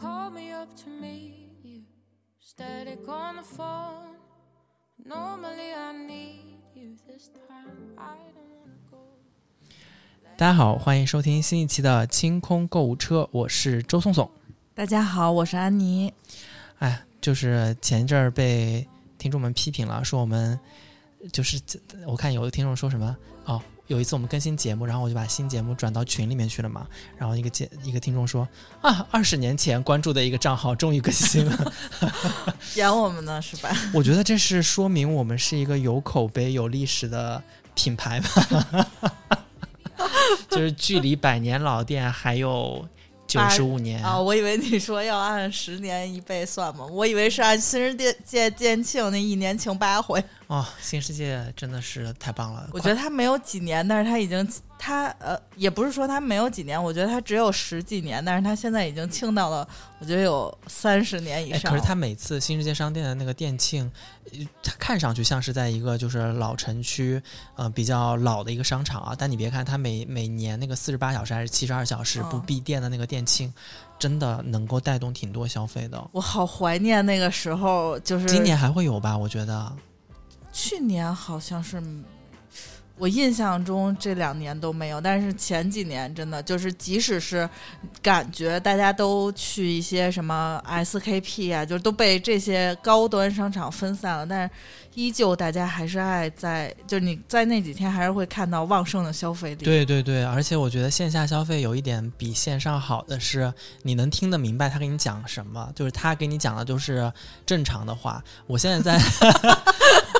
Call me up to meet you. Static on the phone. Normally I need you. This time I don't wanna go. 大家好，欢迎收听新一期的清空购物车，我是周颂颂。大家好，我是安妮。哎，就是前一阵儿被听众们批评了，说我们就是我看有的听众说什么哦，有一次我们更新节目，然后我就把新节目转到群里面去了嘛，然后一个节一个听众说啊，二十年前关注的一个账号终于更新了，演我们呢是吧？我觉得这是说明我们是一个有口碑、有历史的品牌吧，就是距离百年老店还有九十五年啊，我以为你说要按十年一倍算嘛，我以为是按新世界建庆那一年庆八回。哦，新世界真的是太棒了！我觉得他没有几年，但是他已经他呃，也不是说他没有几年，我觉得他只有十几年，但是他现在已经庆到了，我觉得有三十年以哎，上。可是他每次新世界商店的那个店庆，呃它看上去像是在一个就是老城区，呃，比较老的一个商场啊。但你别看它每每年那个四十八小时还是七十二小时嗯不闭店的那个店庆，真的能够带动挺多消费的。我好怀念那个时候，就是今年还会有吧？我觉得去年好像是，我印象中这两年都没有，但是前几年真的就是，即使是感觉大家都去一些什么 SKP 啊，就是都被这些高端商场分散了，但是依旧大家还是爱在，就是你在那几天还是会看到旺盛的消费。对对对，而且我觉得线下消费有一点比线上好的是，你能听得明白他给你讲什么，就是他给你讲的都是正常的话。我现在在，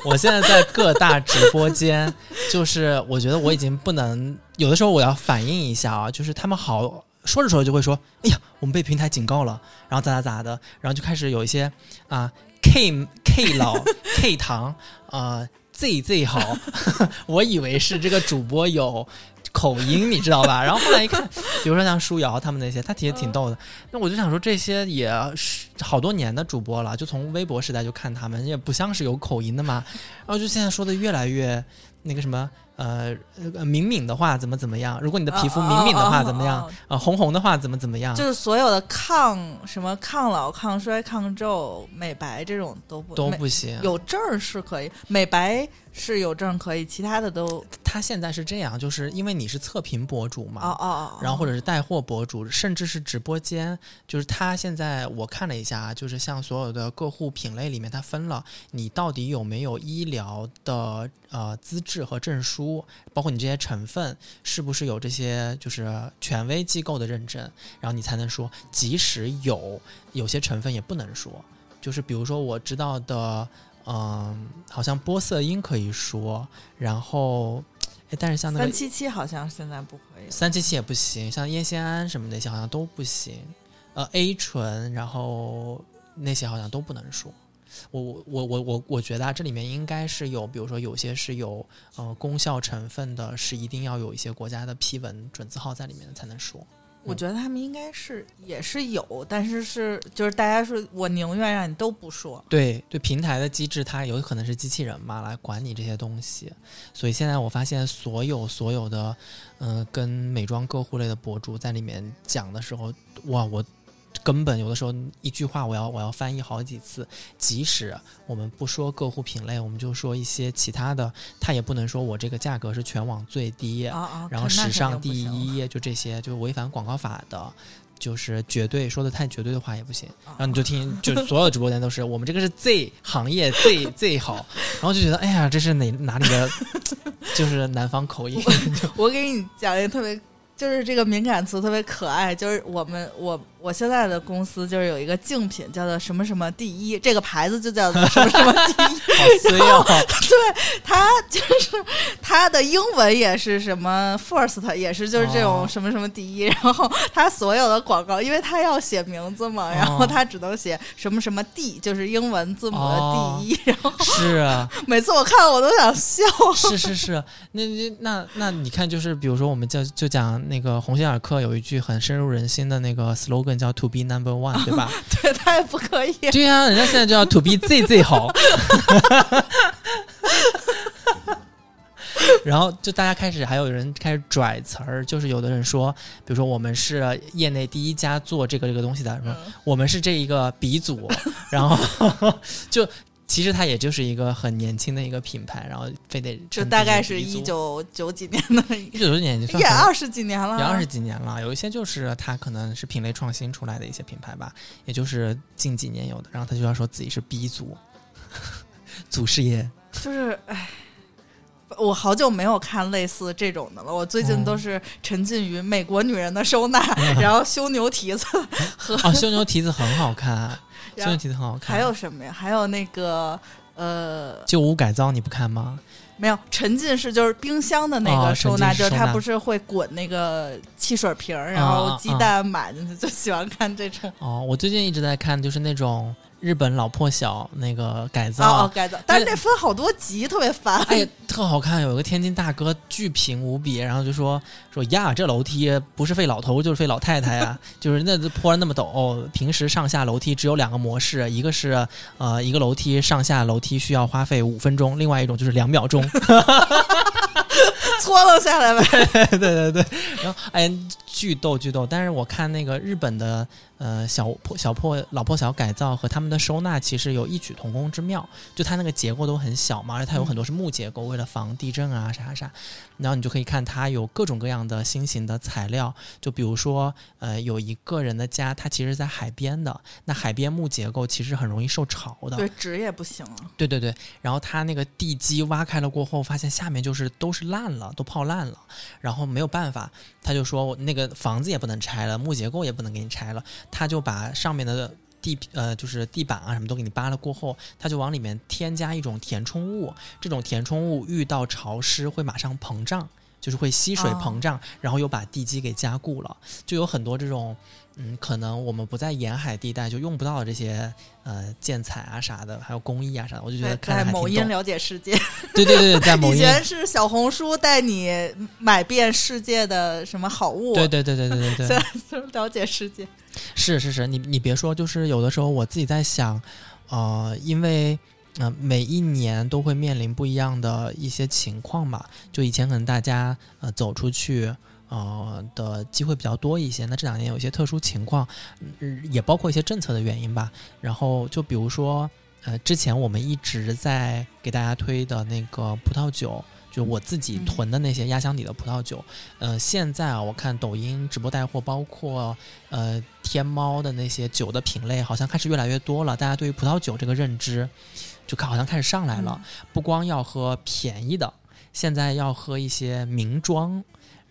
我现在在各大直播间，就是我觉得我已经不能，有的时候我要反映一下啊，就是他们好说着说着就会说，哎呀，我们被平台警告了，然后咋咋咋的，然后就开始有一些啊 K K 老 K 糖啊。Z Z 好，我以为是这个主播有口音，你知道吧？然后后来一看，比如说像舒瑶他们那些，他其实挺逗的。那我就想说，这些也是好多年的主播了，就从微博时代就看他们，也不像是有口音的嘛。然后就现在说的越来越那个什么，呃，呃敏敏的话怎么怎么样？如果你的皮肤敏敏的话怎么样？啊，红红的话怎么怎么样？就是所有的抗什么抗老、抗衰、抗皱、美白这种都不都不行。有证是可以，美白是有证可以，其他的都他现在是这样，就是因为你是测评博主嘛，哦哦哦，然后或者是带货博主，甚至是直播间，就是他现在我看了一下，就是像所有的各户品类里面，它分了你到底有没有医疗的呃资质和证书，包括你这些成分是不是有这些就是权威机构的认证，然后你才能说，即使有有些成分也不能说，就是比如说我知道的，嗯、好像玻色因可以说，然后。哎，但是像那个三七七好像现在不可以了。三七七也不行，像烟酰胺什么那些好像都不行，呃，A 醇，然后那些好像都不能说。我我我我我我觉得啊，这里面应该是有，比如说有些是有呃功效成分的，是一定要有一些国家的批文准字号在里面的才能说。我觉得他们应该是也是有，但是是就是大家说我宁愿让你都不说。对对，平台的机制它有可能是机器人嘛，来管你这些东西。所以现在我发现所有所有的，嗯、跟美妆个护类的博主在里面讲的时候，哇，我根本有的时候一句话我要我要翻译好几次。即使我们不说个户品类，我们就说一些其他的，他也不能说我这个价格是全网最低！然后那时尚第一，就这些，就违反广告法的，就是绝对说的太绝对的话也不行。啊然后你就听，就所有直播间都是我们这个是 Z 行业最最好，然后就觉得哎呀，这是哪哪里的，就是南方口音。我给你讲一个特别，就是这个敏感词特别可爱，就是我们我我现在的公司就是有一个竞品叫做什么什么第一，这个牌子就叫做什么什么第一，好衰哦！它就是它的英文也是什么 first，也是就是这种哦。什么什么第一，然后它所有的广告，因为它要写名字嘛，然后哦它只能写什么什么 D，就是英文字母的第一，然后是啊，每次我看到我都想笑。是是是，那那那那你看，就是比如说我们就就讲那个鸿星尔克有一句很深入人心的那个 slogan 能叫 to be number one，对吧？对，他也不可以。对呀、人家现在就叫 to be Z Z 好。然后就大家开始还有人开始拽词儿，就是有的人说，比如说我们是业内第一家做这个这个东西的，什么嗯我们是这一个鼻祖，然后 就其实它也就是一个很年轻的一个品牌，然后非得就大概是一九九几年的，一九九几年就也二十几年了，也二十几年了，有一些就是它可能是品类创新出来的一些品牌吧，也就是近几年有的，然后他就要说自己是 B 组，祖师爷。就是唉。我好久没有看类似这种的了，我最近嗯都是沉浸于美国女人的收纳，然后修牛蹄子，和哦，修牛蹄子很好看，修然后牛蹄子很好看。还有什么呀？还有那个呃，旧屋改造你不看吗？没有沉浸式，就是冰箱的那哦个收纳，就是它不是会滚那个汽水瓶儿，然啊后鸡蛋买进去，就喜欢看这种。哦，我最近一直在看，就是那种日本老破小那个改造，哦哦，改造，但是那分好多集，特别烦。哎呀，特好看。有个天津大哥巨贫无比，然后就说说呀，这楼梯不是费老头就是费老太太呀，就是那坡那么陡，平时上下楼梯只有两个模式，一个是呃一个楼梯上下楼梯需要花费五分钟，另外一种就是两秒钟。搓楞下来呗。对对对，然后哎，巨逗巨逗。但是我看那个日本的呃小破小破老破小改造和他们的收纳其实有异曲同工之妙，就它那个结构都很小嘛，而且它有很多是木结构，为了防地震啊啥啥啥。然后你就可以看它有各种各样的新型的材料，就比如说呃有一个人的家，它其实在海边的，那海边木结构其实很容易受潮的。对，纸也不行啊。对对对，然后它那个地基挖开了过后，发现下面就是都是烂了，都泡烂了，然后没有办法，他就说那个房子也不能拆了，木结构也不能给你拆了，他就把上面的地呃就是地板啊什么都给你扒了过后，他就往里面添加一种填充物，这种填充物遇到潮湿会马上膨胀。就是会吸水哦膨胀，然后又把地基给加固了，就有很多这种，嗯，可能我们不在沿海地带就用不到这些呃建材啊啥的，还有工艺啊啥的，我就觉得在某。音了解世界，对对对，在 某以音，前是小红书带你买遍世界的什么好物，对对对对对对对 现，在就是了解世界。是是是，你你别说，就是有的时候我自己在想，呃，因为呃每一年都会面临不一样的一些情况嘛，就以前可能大家呃走出去。呃的机会比较多一些，那这两年有一些特殊情况，嗯，也包括一些政策的原因吧。然后就比如说，呃，之前我们一直在给大家推的那个葡萄酒，就我自己嗯囤的那些压箱底的葡萄酒，呃，现在啊，我看抖音直播带货，包括呃天猫的那些酒的品类，好像开始越来越多了。大家对于葡萄酒这个认知，就看好像开始上来了。不光要喝便宜的，现在要喝一些名庄，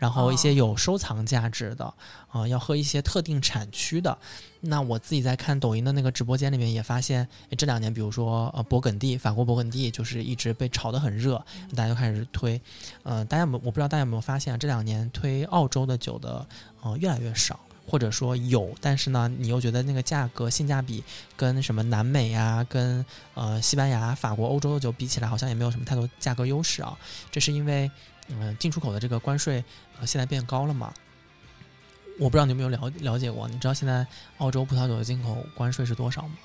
然后一些哦有收藏价值的，啊、要喝一些特定产区的。那我自己在看抖音的那个直播间里面也发现，这两年比如说呃勃艮第，法国勃艮第就是一直被炒得很热，大家就开始推。呃，大家有没有我不知道大家有没有发现啊，这两年推澳洲的酒的呃越来越少。或者说有，但是呢，你又觉得那个价格性价比跟什么南美啊，跟呃西班牙、法国、欧洲的酒比起来，好像也没有什么太多价格优势啊。这是因为，嗯、进出口的这个关税呃现在变高了嘛？我不知道你有没有了了解过？你知道现在澳洲葡萄酒的进口关税是多少吗？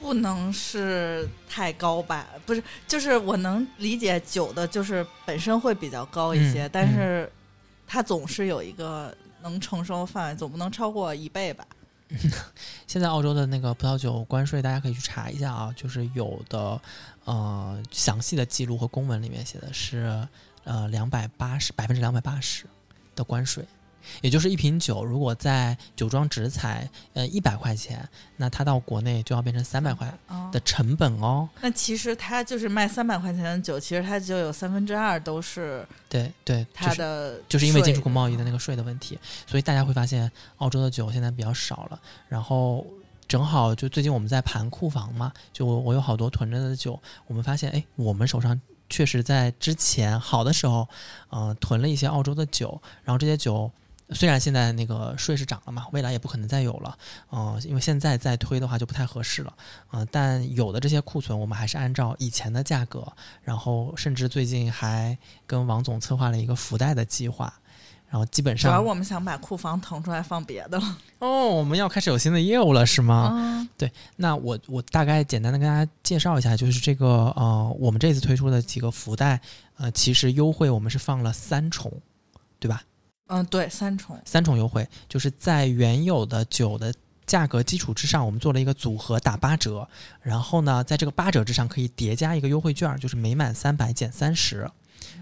不能是太高吧？不是，就是我能理解酒的，就是本身会比较高一些，嗯但是它总是有一个能承受范围，总不能超过一倍吧？现在澳洲的那个葡萄酒关税，大家可以去查一下啊，就是有的呃详细的记录和公文里面写的是呃两百八十百分之两百八十的关税，也就是一瓶酒如果在酒庄直采呃一百块钱，那它到国内就要变成三百块啊的，成本哦。那其实它就是卖三百块钱的酒，其实它就有三分之二都是对对，它就是的、就是因为进出口贸易的那个税的问题，所以大家会发现澳洲的酒现在比较少了。然后正好就最近我们在盘库房嘛，就我我有好多囤着的酒，我们发现哎，我们手上确实在之前好的时候，呃，囤了一些澳洲的酒，然后这些酒。虽然现在那个税是涨了嘛，未来也不可能再有了，呃，因为现在再推的话就不太合适了，嗯，但有的这些库存我们还是按照以前的价格，然后甚至最近还跟王总策划了一个福袋的计划，然后基本主要我们想把库房腾出来放别的了。哦，我们要开始有新的业务了是吗？嗯，那我我大概简单的跟大家介绍一下，就是这个呃，我们这次推出的几个福袋，呃，其实优惠我们是放了三重，对吧？嗯，对，三重。三重优惠，就是在原有的酒的价格基础之上，我们做了一个组合打八折，然后呢，在这个八折之上可以叠加一个优惠券，就是每满三百减三十，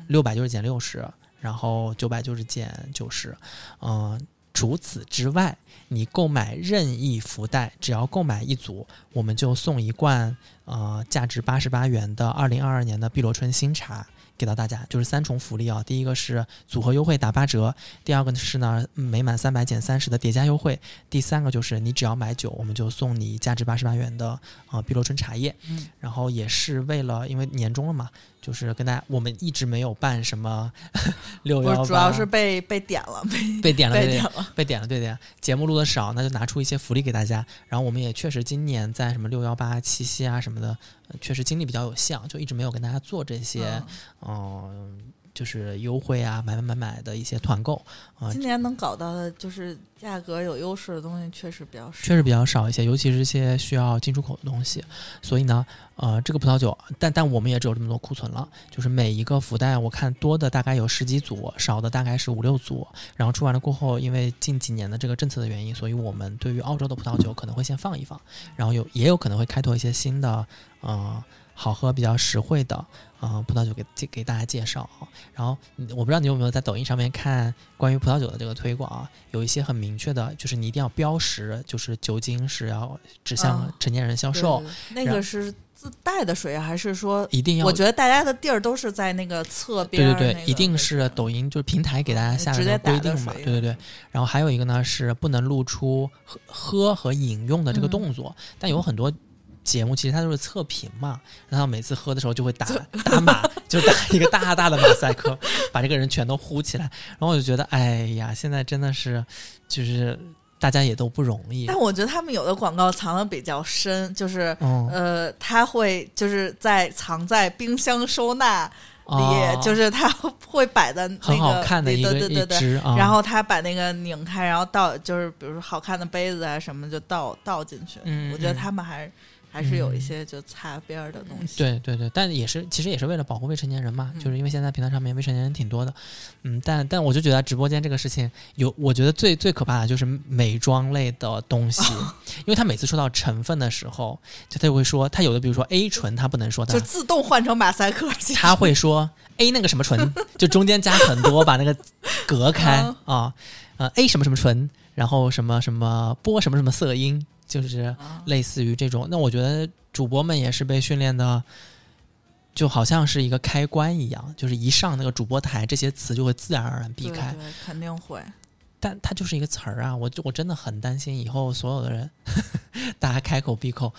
六百就是减六十，然后九百就是减九十，嗯。除此之外，你购买任意福袋，只要购买一组，我们就送一罐呃价值八十八元的二零二二年的碧螺春新茶给到大家，就是三重福利啊。第一个是组合优惠打八折，第二个呢是呢每满三百减三十的叠加优惠，第三个就是你只要买酒，我们就送你价值八十八元的呃碧螺春茶叶。嗯，然后也是为了因为年终了嘛，就是跟大家我们一直没有办什么 六幺八，主要是被被点了，被 被点了，被点了。被点了，对的。节目录的少，那就拿出一些福利给大家。然后我们也确实今年在什么六幺八、七夕啊什么的，呃确实精力比较有限，就一直没有跟大家做这些，嗯、就是优惠啊、买买买买的一些团购，啊、今年能搞到的就是价格有优势的东西，确实比较少。确实比较少一些，尤其是一些需要进出口的东西。所以呢，呃，这个葡萄酒，但但我们也只有这么多库存了。就是每一个福袋，我看多的大概有十几组，少的大概是五六组。然后出完了过后，因为近几年的这个政策的原因，所以我们对于澳洲的葡萄酒可能会先放一放，然后有也有可能会开拓一些新的，呃，好喝、比较实惠的。呃，葡萄酒给给给大家介绍啊，然后嗯我不知道你有没有在抖音上面看关于葡萄酒的这个推广啊，有一些很明确的，就是你一定要标识，就是酒精是要指向嗯成年人销售，那个是自带的水，还是说？一定要我觉得大家的地儿都是在那个侧边、对对对，那个一定是抖音就是平台给大家下的规定嘛，对对对。然后还有一个呢是不能露出喝喝和饮用的这个嗯动作，但有很多。节目其实它就是测评嘛，然后每次喝的时候就会打 打马，就打一个大大的马赛克，把这个人全都呼起来。然后我就觉得，哎呀，现在真的是，就是大家也都不容易。但我觉得他们有的广告藏的比较深，就是嗯，呃，他会就是在藏在冰箱收纳里，哦就是他会摆在那个很好看的一个一对对对对。支啊。然后他把那个拧开，然后倒就是比如说好看的杯子啊什么就倒倒进去。嗯我觉得嗯他们还还是有一些就擦边儿的东西。对对对，但也是其实也是为了保护未成年人嘛，嗯。就是因为现在平台上面未成年人挺多的，嗯，但但我就觉得直播间这个事情有，我觉得最最可怕的就是美妆类的东西，因为他每次说到成分的时候，就他就会说，他有的比如说 A 醇，他不能说它，就自动换成马赛克。他会说 A 那个什么醇，就中间加很多，把那个隔开嗯。啊，呃 A 什么什么醇，然后什么什么波什么什么色音，就是啊类似于这种。那我觉得主播们也是被训练的，就好像是一个开关一样，就是一上那个主播台，这些词就会自然而然避开。对对，肯定会。但它就是一个词儿啊，我就我真的很担心以后所有的人，大家开口闭口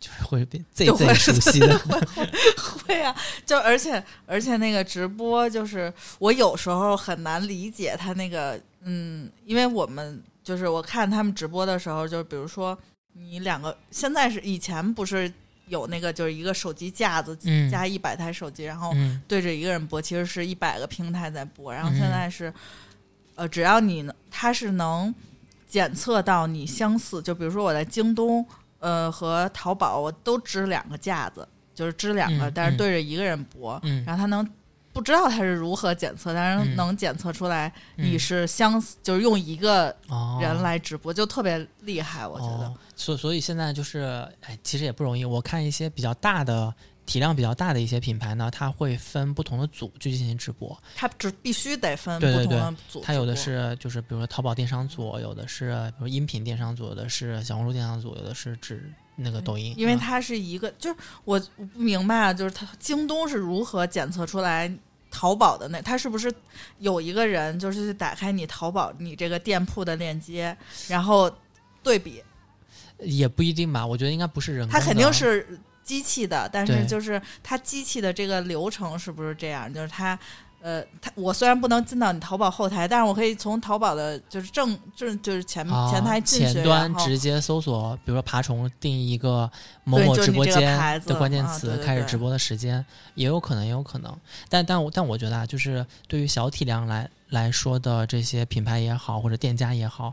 就是会被最最熟悉的。会啊，就而且而且那个直播，就是我有时候很难理解他那个，嗯，因为我们就是我看他们直播的时候，就是比如说你两个，现在是以前不是有那个就是一个手机架子嗯加一百台手机，然后嗯对着一个人播，其实是一百个平台在播，然后嗯现在是，呃，只要你能，它是能检测到你相似，就比如说我在京东，呃和淘宝，我都支两个架子，就是支两个，嗯但是嗯对着一个人播，嗯然后它能。不知道它是如何检测，但是嗯能检测出来嗯你是相似，就是用一个哦人来直播，就特别厉害，我觉得。哦、所所以现在就是，哎，其实也不容易。我看一些比较大的体量比较大的一些品牌呢，它会分不同的组去进行直播。它只必须得分不同的组，它有的是就是比如说淘宝电商组，有的是比如音频电商组，有的是小红书电商组，有的是指那个抖音。嗯因为它是一个，就是我我不明白啊，就是它京东是如何检测出来淘宝的那？他是不是有一个人就是去打开你淘宝你这个店铺的链接，然后对比？也不一定吧，我觉得应该不是人工的。它肯定是机器的，但是就是他机器的这个流程是不是这样？就是它呃，他我虽然不能进到你淘宝后台，但是我可以从淘宝的就是正正就是前、啊前台进去，前端直接搜索，比如说爬虫，定义一个某某直播间的关键啊词，对对对开始直播的时间，也有可能，也有可能。但但我但我觉得啊，就是对于小体量来来说的这些品牌也好，或者店家也好。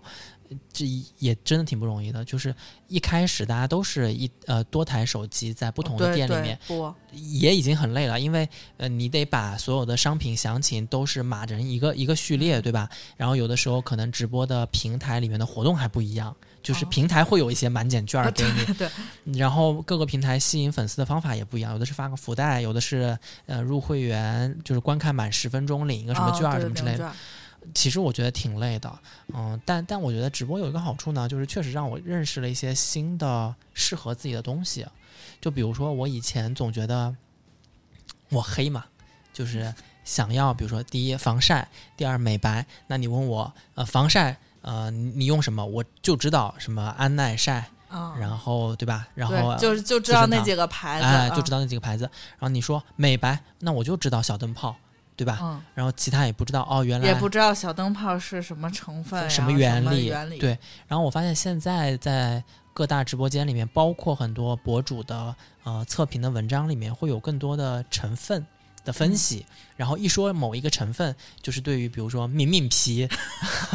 这也真的挺不容易的，就是一开始大家都是一呃多台手机在不同的店里面，播，也已经很累了，因为呃，你得把所有的商品详情都是码成一个一个序列，对吧？然后有的时候可能直播的平台里面的活动还不一样，就是哦平台会有一些满减券儿给你，对，然后各个平台吸引粉丝的方法也不一样，有的是发个福袋，有的是呃入会员就是观看满十分钟领一个什么券儿什么之类的。其实我觉得挺累的，嗯，但但我觉得直播有一个好处呢，就是确实让我认识了一些新的适合自己的东西。就比如说，我以前总觉得我黑嘛，就是想要，比如说第一防晒，第二美白。那你问我，呃，防晒，呃，你你用什么？我就知道什么安耐晒，啊，然后对吧？然后对，就是就知道那几个牌子，就知道那几个牌子。然后你说美白，那我就知道小灯泡，对吧？嗯，然后其他也不知道哦，原来也不知道小灯泡是什么成分，什么原原理原理，对，然后我发现现在在各大直播间里面，包括很多博主的呃测评的文章里面，会有更多的成分的分析。然后一说某一个成分，就是对于比如说敏敏皮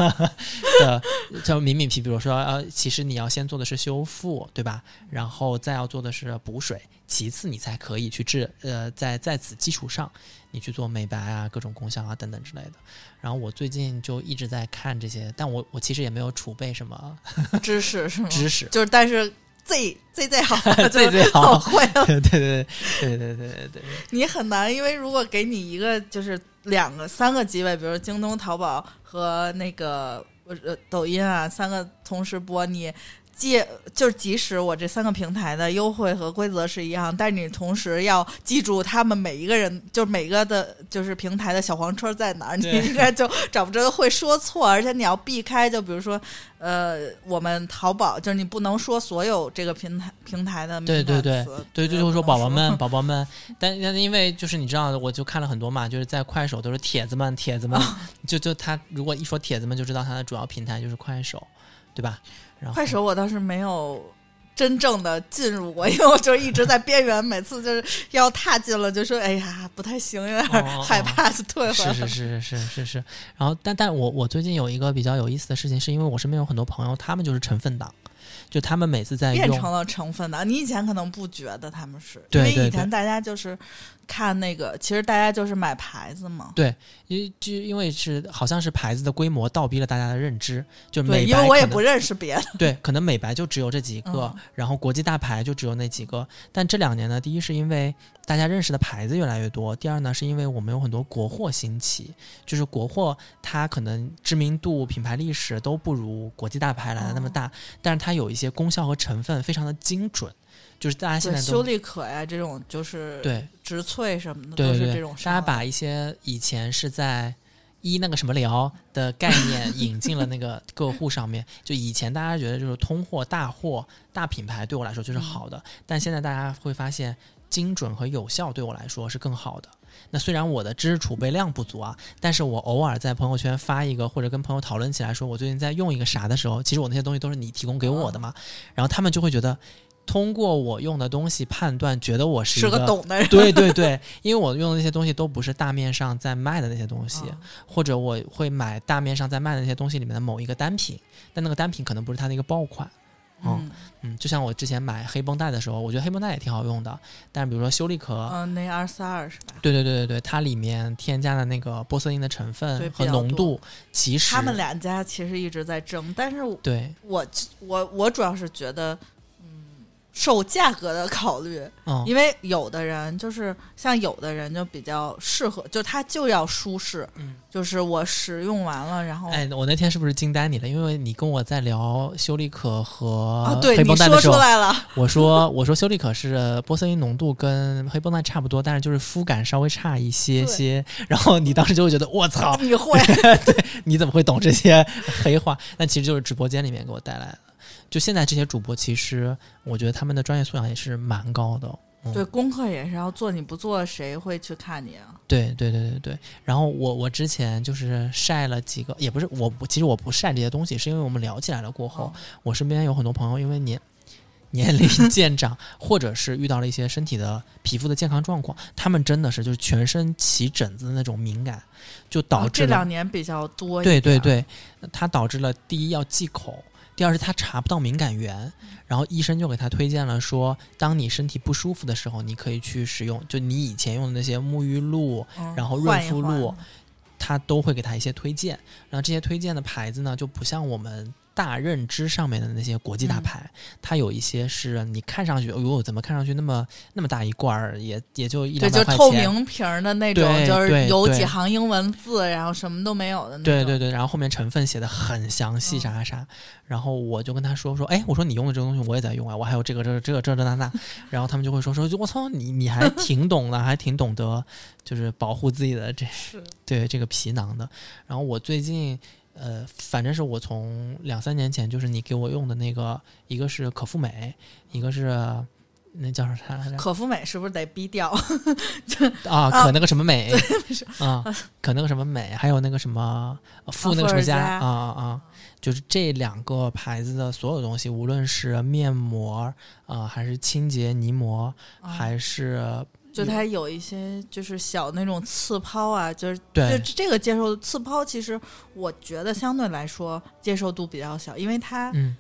的叫敏敏皮，比如说呃，其实你要先做的是修复，对吧？然后再要做的是补水，其次你才可以去治呃，在在此基础上，你去做美白啊、各种功效啊等等之类的。然后我最近就一直在看这些，但我我其实也没有储备什么知识是吗？知识，就是但是最最最好，最最好好会了。对对对对对对对对，你很难，因为如果给你一个就是两个、三个机位，比如京东、淘宝和那个呃抖音啊，三个同时播，你既就是即使我这三个平台的优惠和规则是一样，但是你同时要记住他们每一个人，就是每个的，就是平台的小黄车在哪儿，你应该就找不着，会说错，而且你要避开，就比如说，呃，我们淘宝就是你不能说所有这个平台平台的对对对对，绝不能就是说宝宝们，宝宝们，但但因为就是你知道，我就看了很多嘛，就是在快手都是帖子们，帖子们，就就他如果一说帖子们，就知道他的主要平台就是快手，对吧？然后快手我倒是没有真正的进入过，因为我就一直在边缘，每次就是要踏进了，就说哎呀不太行，有点害怕，就退回来。是是是是是是，然后但但我我最近有一个比较有意思的事情，是因为我身边有很多朋友，他们就是成分党，就他们每次在变成了成分的，你以前可能不觉得他们是，对对因为以前大家就是看那个，其实大家就是买牌子嘛。对，因就因为是好像是牌子的规模倒逼了大家的认知，就对，美因为我也不认识别的，对，可能美白就只有这几个，嗯然后国际大牌就只有那几个。但这两年呢，第一是因为大家认识的牌子越来越多，第二呢是因为我们有很多国货兴起，就是国货它可能知名度、品牌历史都不如国际大牌来的那么哦大，但是它有一些功效和成分非常的精准，就是大家现，在都修丽可呀这种就是对植萃什么的都是这种，大家把一些以前是在一那个什么疗的概念 引进了那个客户上面。就以前大家觉得就是通货、大货、大品牌对我来说就是好的，但现在大家会发现精准和有效对我来说是更好的。那虽然我的知识储备量不足啊，但是我偶尔在朋友圈发一个或者跟朋友讨论起来说我最近在用一个啥的时候，其实我那些东西都是你提供给我的嘛，然后他们就会觉得通过我用的东西判断，觉得我是一是个懂的人。对对对，因为我用的那些东西都不是大面上在卖的那些东西，嗯或者我会买大面上在卖的那些东西里面的某一个单品，但那个单品可能不是它的一个爆款。哦嗯嗯，就像我之前买黑绷带的时候，我觉得黑绷带也挺好用的，但是比如说修丽可，嗯，那二四二是吧？对对对对对，它里面添加的那个玻色因的成分和浓度，其实他们两家其实一直在争，但是对，我我我主要是觉得，嗯，受价格的考虑，嗯，因为有的人就是像有的人就比较适合，就他就要舒适，嗯就是我使用完了，然后哎，我那天是不是惊呆你了？因为你跟我在聊修丽可和啊，对黑你说绷带的时候，出来了，我说我说修丽可是玻色因浓度跟黑绷带差不多，但是就是肤感稍微差一些些。然后你当时就会觉得我操，你会 对你怎么会懂这些黑话？但其实就是直播间里面给我带来的。就现在这些主播，其实我觉得他们的专业素养也是蛮高的。嗯对，功课也是要做，你不做谁会去看你啊？对对对对对。然后我我之前就是晒了几个，也不是我不，其实我不晒这些东西，是因为我们聊起来了过后，哦我身边有很多朋友因为年年龄 渐长，或者是遇到了一些身体的皮肤的健康状况，他们真的是就是全身起疹子的那种敏感，就导致这两年比较多对。对对，它导致了第一要忌口，第二是他查不到敏感源，然后医生就给他推荐了说，当你身体不舒服的时候，你可以去使用，就你以前用的那些沐浴露，嗯然后润肤露他都会给他一些推荐。然后这些推荐的牌子呢，就不像我们大认知上面的那些国际大嗯牌，它有一些是你看上去，哎呦，怎么看上去那么那么大一罐儿，也也就一对，两就透百块钱。明瓶儿的那种，对就是有几行英文字，然后什么都没有的那种。对对对，然后后面成分写的很详细，嗯啥啥啥。然后我就跟他说说，哎，我说你用的这个东西我也在用啊，我还有这个这个这个这这那那。然后他们就会说说，我操，你你还挺懂的，还挺懂得就是保护自己的这是对这个皮囊的。然后我最近呃，反正是我从两三年前，就是你给我用的那个，一个是可复美，一个是那叫啥来着？可复美是不是得逼掉？啊，可那个什么美啊，可那个什么美，还有那个什么呃富那个什么伏尔加啊啊啊，就是这两个牌子的所有东西，无论是面膜啊、还是清洁泥膜，啊还是就它有一些就是小那种刺抛啊，就是对就这个接受刺抛，其实我觉得相对来说接受度比较小，因为它嗯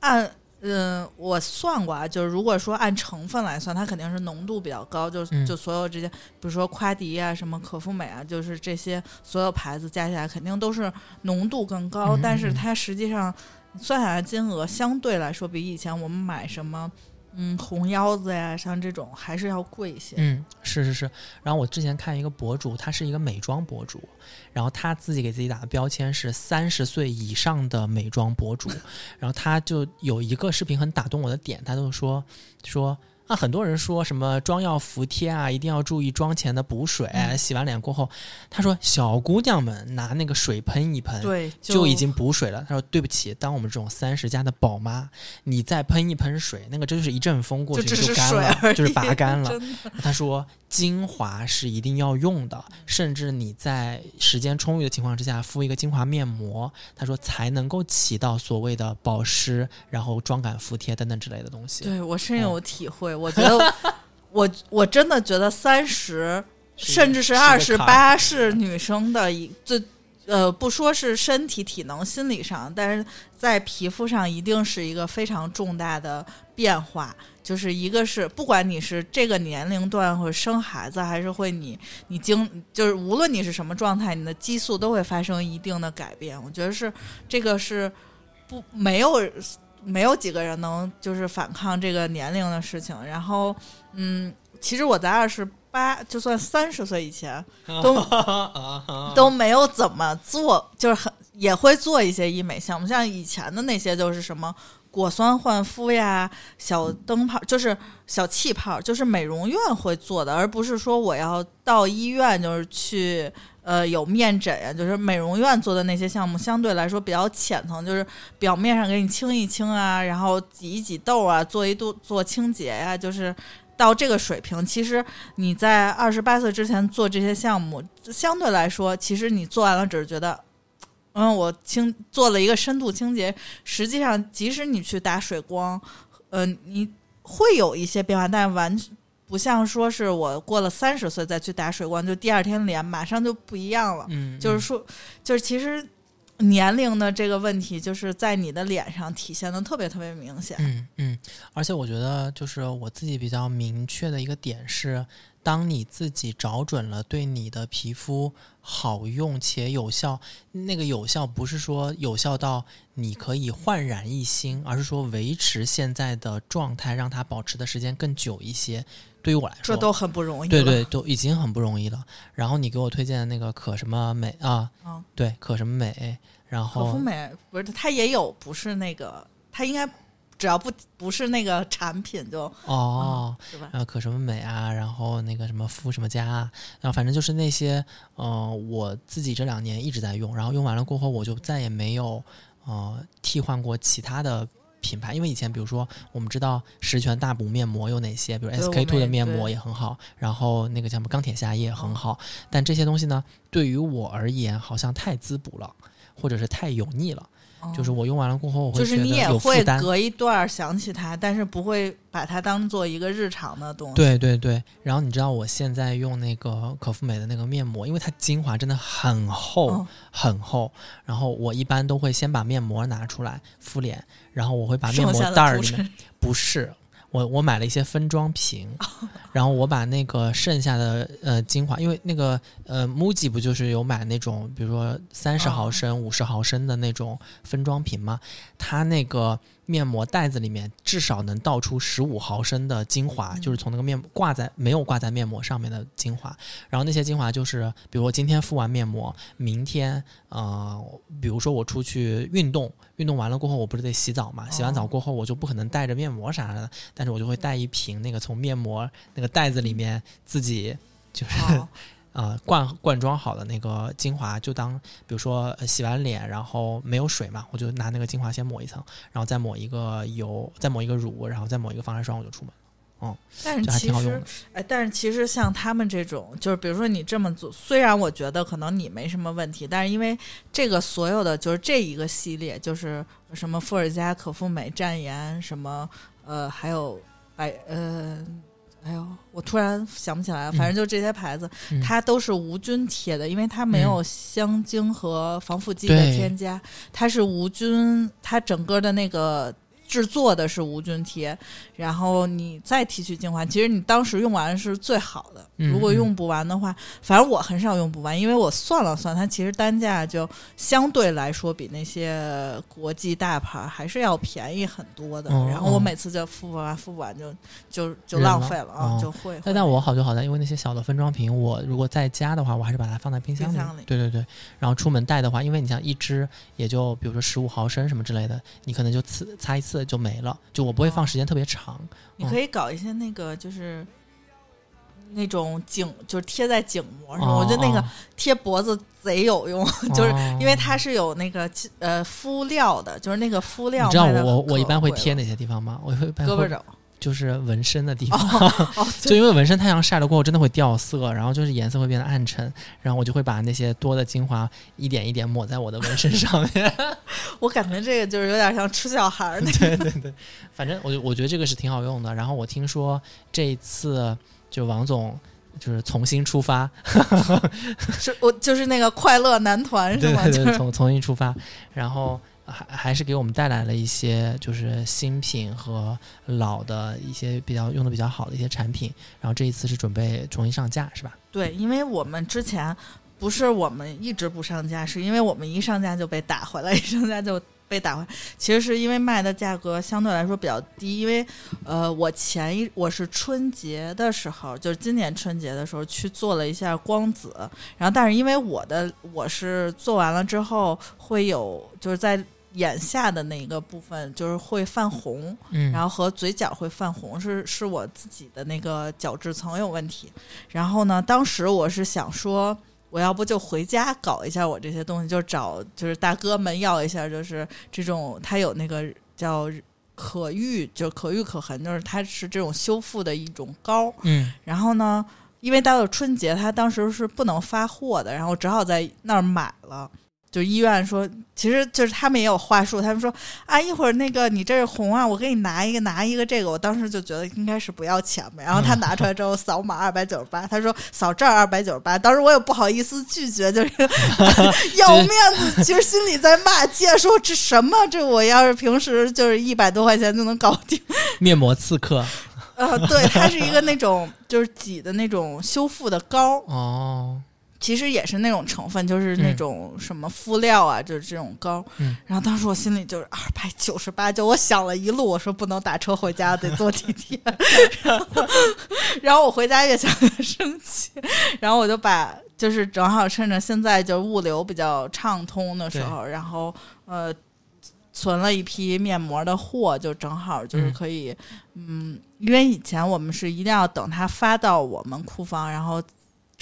按嗯我算过啊，就是如果说按成分来算，它肯定是浓度比较高，就嗯就所有这些，比如说夸迪啊、什么可复美啊，就是这些所有牌子加起来肯定都是浓度更高，嗯但是嗯它实际上算下来金额相对来说比以前我们买什么。嗯，红腰子呀，像这种还是要贵一些。嗯，是是是。然后我之前看一个博主，他是一个美妆博主，然后他自己给自己打的标签是三十岁以上的美妆博主，然后他就有一个视频很打动我的点，他就说说。啊，很多人说什么妆要服帖啊，一定要注意妆前的补水。嗯洗完脸过后，他说小姑娘们拿那个水喷一喷，对，就已经补水了。他说对不起，当我们这种三十加的宝妈，你再喷一喷水，那个真就是一阵风过去就干了，就是拔干了。他说精华是一定要用的，甚至你在时间充裕的情况之下敷一个精华面膜，他说才能够起到所谓的保湿，然后妆感服帖等等之类的东西。对我深嗯有体会。我觉得 我我真的觉得三十甚至是二十八是女生的一最呃，不说是身体体能、心理上，但是在皮肤上一定是一个非常重大的变化。就是一个是，不管你是这个年龄段或者生孩子，还是会你你经，就是无论你是什么状态，你的激素都会发生一定的改变。我觉得是这个是不没有没有几个人能就是反抗这个年龄的事情。然后，嗯，其实我在二十八，就算三十岁以前，都都没有怎么做，就是很也会做一些医美项目，像以前的那些就是什么果酸焕肤呀、小灯泡，就是小气泡，就是美容院会做的，而不是说我要到医院就是去。呃，有面诊呀，就是美容院做的那些项目，相对来说比较浅层，就是表面上给你清一清啊，然后挤一挤痘啊，做一度做清洁呀、就是到这个水平。其实你在二十八岁之前做这些项目，相对来说，其实你做完了只是觉得，嗯，我清做了一个深度清洁。实际上，即使你去打水光，呃，你会有一些变化，但完不像说是我过了三十岁再去打水光，就第二天脸马上就不一样了。嗯，就是说，就是其实年龄的这个问题，就是在你的脸上体现的特别特别明显。嗯嗯，而且我觉得就是我自己比较明确的一个点是，当你自己找准了对你的皮肤好用且有效，那个有效不是说有效到你可以焕然一新，而是说维持现在的状态，让它保持的时间更久一些。对于我来说，这都很不容易了。对对，都已经很不容易了。然后你给我推荐的那个可什么美啊，嗯对，可什么美，然后可后肤美不是它也有，不是那个，它应该只要不不是那个产品就哦。是吧？然后可什么美啊，然后那个什么肤什么佳啊，然后反正就是那些，呃，我自己这两年一直在用，然后用完了过后，我就再也没有呃替换过其他的品牌，因为以前比如说我们知道十全大补面膜有哪些，比如 SK two 的面膜也很好，然后那个叫什么钢铁侠也很好，但这些东西呢，对于我而言好像太滋补了，或者是太油腻了，就是哦我用完了过后，我会就是你也会。隔一段想起它，但是不会把它当做一个日常的东西。对对对，然后你知道我现在用那个可复美的那个面膜，因为它精华真的很厚、嗯很厚，然后我一般都会先把面膜拿出来敷脸，然后我会把面膜袋儿里面不是。我我买了一些分装瓶，然后我把那个剩下的呃精华，因为那个呃 MUJI 不就是有买那种，比如说三十毫哦升、五十毫升的那种分装瓶吗？它那个面膜袋子里面至少能倒出十五毫升的精华，就是从那个面挂在没有挂在面膜上面的精华。然后那些精华就是，比如我今天敷完面膜，明天呃，比如说我出去运动，运动完了过后我不是得洗澡嘛？洗完澡哦过后我就不可能带着面膜啥的，但是我就会带一瓶那个从面膜那个袋子里面自己就是。好呃灌灌装好的那个精华，就当比如说、呃洗完脸，然后没有水嘛，我就拿那个精华先抹一层，然后再抹一个油，再抹一个乳，然后再抹一个防晒霜，我就出门。嗯但是其实挺好用的，哎，但是其实像他们这种，就是比如说你这么做，虽然我觉得可能你没什么问题，但是因为这个所有的就是这一个系列，就是什么伏尔加、可复美、战颜，什么呃，还有百呃。哎呦，我突然想不起来了，反正就这些牌子，嗯。它都是无菌贴的，因为它没有香精和防腐剂的添加，它是无菌，它整个的那个制作的是无菌贴，然后你再提取精华，其实你当时用完是最好的。嗯如果用不完的话，反正我很少用不完，因为我算了算，它其实单价就相对来说比那些国际大牌还是要便宜很多的。哦然后我哦每次就付不完，付不完就就就浪费了啊，哦就会。但但我好就好在，因为那些小的分装瓶，我如果在家的话，我还是把它放在冰箱里。箱里对对对。然后出门带的话，因为你像一支也就比如说十五毫升什么之类的，你可能就次擦一次就没了，就我不会放时间特别长。你可以搞一些那个就是。那种颈就是贴在颈膜上，哦我觉得那个哦贴脖子贼有用，就是哦因为它是有那个呃敷料的，就是那个敷料你知道我我我一般会贴哪些地方吗？我会胳膊肘就是纹身的地方，哦，就因为纹身太阳晒了过后真的会掉色，然后就是颜色会变得暗沉，然后我就会把那些多的精华一点一点抹在我的纹身上面。我感觉这个就是有点像吃小孩儿那对对对，反正我我觉得这个是挺好用的。然后我听说这一次就王总就是重新出发，是我就是那个快乐男团是吗？对对对，就是重重新出发，然后还还是给我们带来了一些就是新品和老的一些比较用的比较好的一些产品。然后这一次是准备重新上架是吧？对，因为我们之前不是我们一直不上架，是因为我们一上架就被打回来，一上架就被打回。其实是因为卖的价格相对来说比较低，因为呃，我前一我是春节的时候，就是今年春节的时候去做了一下光子，然后但是因为我的我是做完了之后会有就是在。眼下的那个部分就是会泛红，嗯，然后和嘴角会泛红，是是我自己的那个角质层有问题。然后呢，当时我是想说，我要不就回家搞一下我这些东西，就找就是大哥们要一下，就是这种他有那个叫可愈，就可愈可痕，就是它是这种修复的一种膏。嗯然后呢，因为到了春节，他当时是不能发货的，然后只好在那儿买了。就医院说，其实就是他们也有话术，他们说啊，一会儿那个你这是红啊，我给你拿一个拿一个这个。我当时就觉得应该是不要钱呗，然后他拿出来之后扫码二百九十八，他说扫这儿二百九十八，当时我也不好意思拒绝，就是 要面子，其实心里在骂街，说这什么？这我要是平时就是一百多块钱就能搞定。面膜刺客。呃，对，它是一个那种就是挤的那种修复的膏，哦，其实也是那种成分，就是那种什么敷料啊，就是这种膏。嗯然后当时我心里就是二百九十八，就我想了一路，我说不能打车回家，得坐地铁。然后，然后我回家越想越生气，然后我就把就是正好趁着现在就物流比较畅通的时候，然后呃。存了一批面膜的货，就正好就是嗯可以，嗯因为以前我们是一定要等它发到我们库房，然后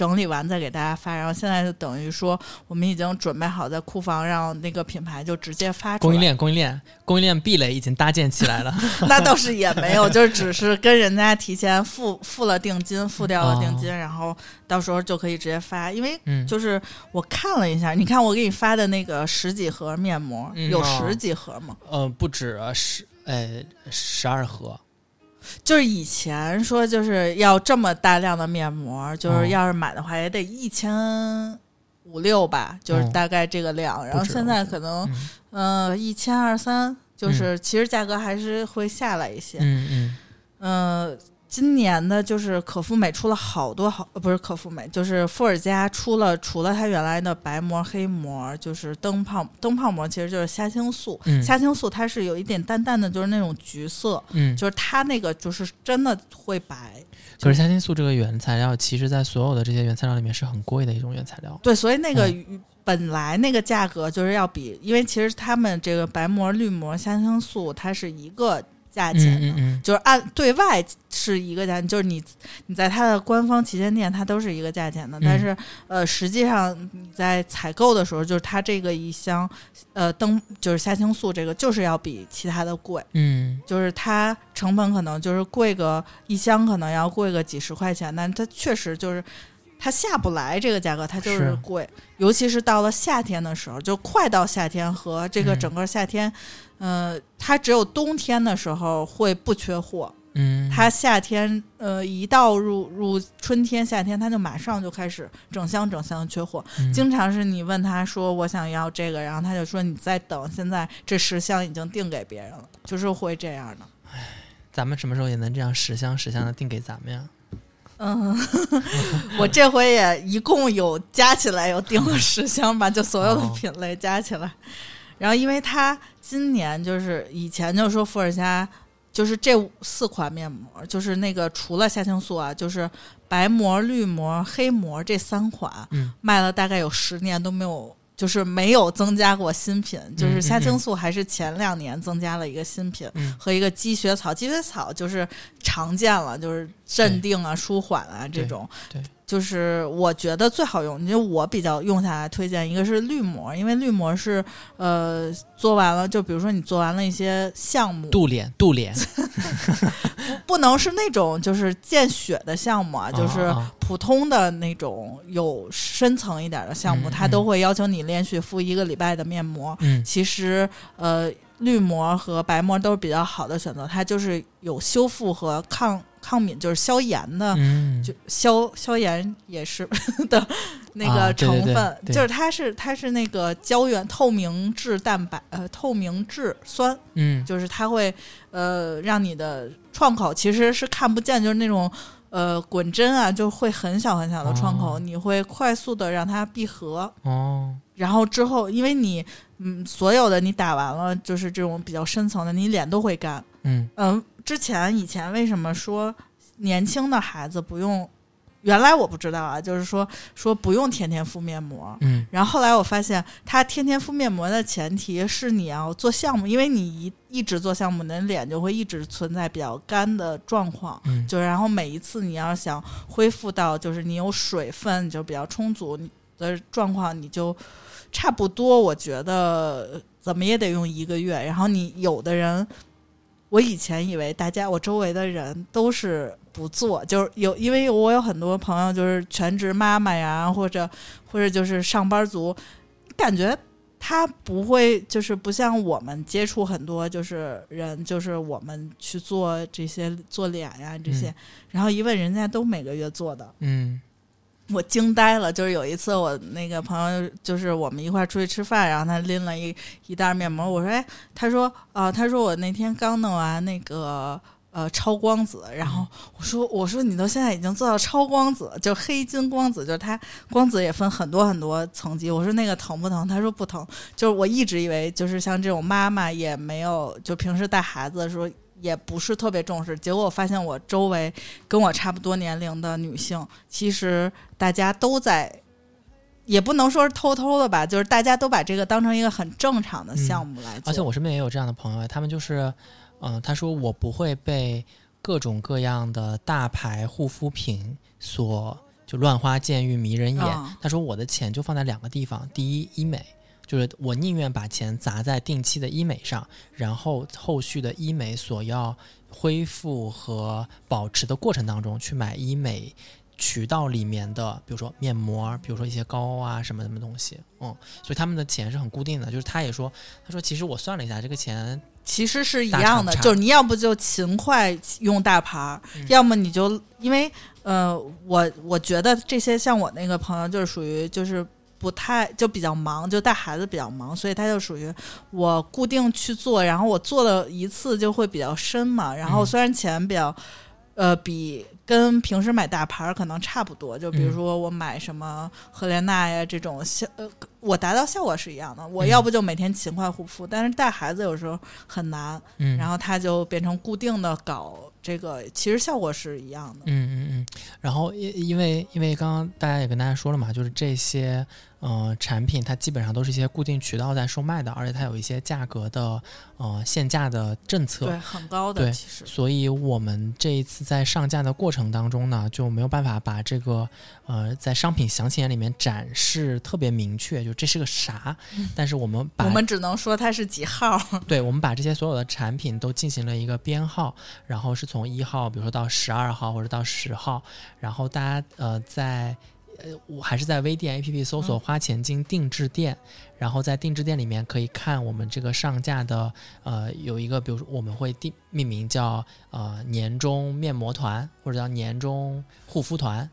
整理完再给大家发。然后现在就等于说，我们已经准备好在库房让那个品牌就直接发出来。供应链，供应链，供应链壁垒已经搭建起来了。那倒是也没有，就是只是跟人家提前付付了定金，付掉了定金，哦然后到时候就可以直接发。因为嗯，就是我看了一下，你看我给你发的那个十几盒面膜，有十几盒吗？呃不止十呃十二盒。就是以前说就是要这么大量的面膜，就是哦要是买的话也得一千五六吧，就是嗯。大概这个量。然后现在可能嗯。呃一千二三，就是其实价格还是会下来一些。嗯嗯。呃，今年的就是可复美出了好多好，呃不是可复美，就是富尔佳出了除了它原来的白膜、黑膜，就是灯泡灯泡膜，其实就是虾青素。嗯虾青素它是有一点淡淡的，就是那种橘色，嗯。就是它那个就是真的会白。可是虾青素这个原材料，其实在所有的这些原材料里面是很贵的一种原材料。对，所以那个嗯本来那个价格就是要比，因为其实他们这个白膜、绿膜、虾青素它是一个价钱的。嗯嗯就是按对外是一个价钱，就是你你在它的官方旗舰店，它都是一个价钱的。嗯但是呃，实际上你在采购的时候，就是它这个一箱呃灯就是虾青素这个就是要比其他的贵，嗯就是它成本可能就是贵个一箱可能要贵个几十块钱，但它确实就是。它下不来这个价格，它就是是贵，尤其是到了夏天的时候，就快到夏天和这个嗯整个夏天，呃，它只有冬天的时候会不缺货，嗯，它夏天呃一到入入春天夏天，它就马上就开始整箱整箱缺货，嗯经常是你问他说我想要这个，然后他就说你再等，现在这十箱已经订给别人了，就是会这样的。咱们什么时候也能这样十箱十箱的订给咱们呀？嗯，我这回也一共有加起来有订了十箱吧，就所有的哦品类加起来。然后，因为它今年就是以前就说伏尔加，就是这四款面膜，就是那个除了虾青素啊，就是白膜、绿膜、黑膜这三款，嗯卖了大概有十年都没有。就是没有增加过新品，就是虾青素还是前两年增加了一个新品，嗯和一个积雪草，积雪草就是常见了，就是镇定啊、舒缓啊这种。对，就是我觉得最好用，因为我比较用下来推荐一个是绿膜，因为绿膜是呃做完了，就比如说你做完了一些项目，镀脸镀脸，不能是那种就是见血的项目啊，就是啊普通的那种有深层一点的项目，嗯它都会要求你连续敷一个礼拜的面膜。嗯其实呃，绿膜和白膜都是比较好的选择，它就是有修复和抗抗敏，就是消炎的。嗯，就消消炎也是 的那啊个对对对成分，对就是它是它是那个胶原透明质蛋白呃透明质酸，嗯就是它会呃让你的创口其实是看不见，就是那种呃滚针啊，就会很小很小的创口，哦你会快速的让它闭合。哦然后之后，因为你嗯，所有的你打完了，就是这种比较深层的，你脸都会干。嗯嗯，之前以前为什么说年轻的孩子不用？原来我不知道啊，就是说说不用天天敷面膜。嗯然后后来我发现，他天天敷面膜的前提是你要做项目，因为你一一直做项目，你的脸就会一直存在比较干的状况。嗯就然后每一次你要想恢复到就是你有水分就比较充足的状况，你就差不多，我觉得怎么也得用一个月。然后你有的人，我以前以为大家我周围的人都是不做，就是有，因为我有很多朋友就是全职妈妈呀，或者或者就是上班族，感觉。他不会，就是不像我们接触很多就是人，就是我们去做这些做脸呀这些，嗯然后一问人家都每个月做的，嗯我惊呆了。就是有一次我那个朋友，就是我们一块儿出去吃饭，然后他拎了一一袋面膜，我说哎，他说啊、他说我那天刚弄完那个。呃，超光子，然后我说，我说你都现在已经做到超光子，就黑金光子，就是它光子也分很多很多层级。我说那个疼不疼？他说不疼。就是我一直以为，就是像这种妈妈也没有，就平时带孩子的时候也不是特别重视。结果我发现我周围跟我差不多年龄的女性，其实大家都在，也不能说是偷偷的吧，就是大家都把这个当成一个很正常的项目来做。而且我身边也有这样的朋友，他们就是，嗯、他说我不会被各种各样的大牌护肤品所就乱花渐欲迷人眼。嗯他说我的钱就放在两个地方，第一医美。就是我宁愿把钱砸在定期的医美上，然后后续的医美所要恢复和保持的过程当中去买医美渠道里面的，比如说面膜，比如说一些膏啊什么什么东西，嗯，所以他们的钱是很固定的。就是他也说，他说其实我算了一下，这个钱其实是一样的，就是你要不就勤快用大牌儿，嗯要么你就因为呃，我我觉得这些像我那个朋友就是属于就是。不太就比较忙，就带孩子比较忙，所以他就属于我固定去做，然后我做了一次就会比较深嘛。然后嗯虽然钱比较，呃，比跟平时买大牌儿可能差不多，就比如嗯说我买什么赫莲娜呀这种效，呃，我达到效果是一样的。我嗯要不就每天勤快护肤，但是带孩子有时候很难，嗯，然后他就变成固定的搞这个，其实效果是一样的。嗯嗯嗯，然后因因为因为刚刚大家也跟大家说了嘛，就是这些呃产品它基本上都是一些固定渠道在售卖的，而且它有一些价格的呃限价的政策。对，很高的对其实。所以我们这一次在上架的过程当中呢，就没有办法把这个呃在商品详情页里面展示特别明确，就这是个啥。但是我们把我们只能说它是几号，对，我们把这些所有的产品都进行了一个编号，然后是从一号，比如说到十二号或者到十号，然后大家呃在呃我还是在微店 APP 搜索“嗯。花钱精定制店”，然后在定制店里面可以看我们这个上架的呃有一个，比如说我们会定命名叫呃年终面膜团或者叫年终护肤团，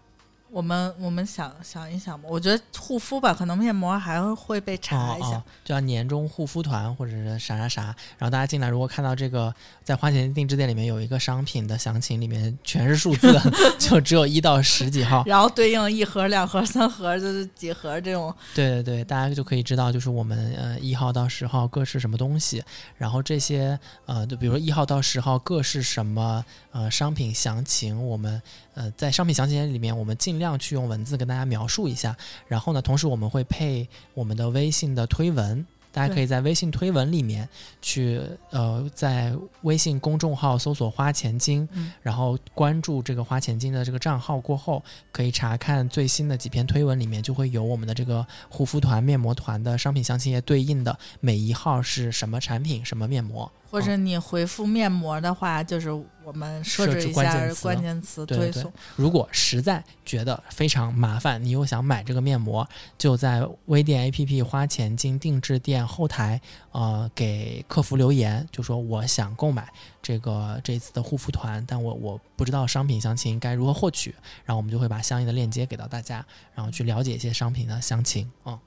我们我们想想一想吧，我觉得护肤吧，可能面膜还会被查一下。哦哦，就叫年终护肤团或者是啥啥啥。然后大家进来，如果看到这个在花钱定制店里面有一个商品的详情，里面全是数字，就只有一到十几号。然后对应一盒、两盒、三盒，就是几盒这种。对对对，大家就可以知道，就是我们呃一号到十号各是什么东西，然后这些呃，就比如说一号到十号各是什么呃商品详情，我们呃在商品详情页里面，我们尽量去用文字跟大家描述一下。然后呢，同时我们会配我们的微信的推文。大家可以在微信推文里面去，呃，在微信公众号搜索“花钱精”，嗯然后关注这个花钱精的这个账号过后，可以查看最新的几篇推文，里面就会有我们的这个护肤团、面膜团的商品详情页对应的每一号是什么产品、什么面膜。或者你回复面膜的话，就是我们设设置置一下关键词推送。如果实在觉得非常麻烦，你又想买这个面膜，就在微店 APP 花钱进定制店后台，呃，给客服留言，就说我想购买这个这次的护肤团，但我我不知道商品详情该如何获取，然后我们就会把相应的链接给到大家，然后去了解一些商品的详情。嗯，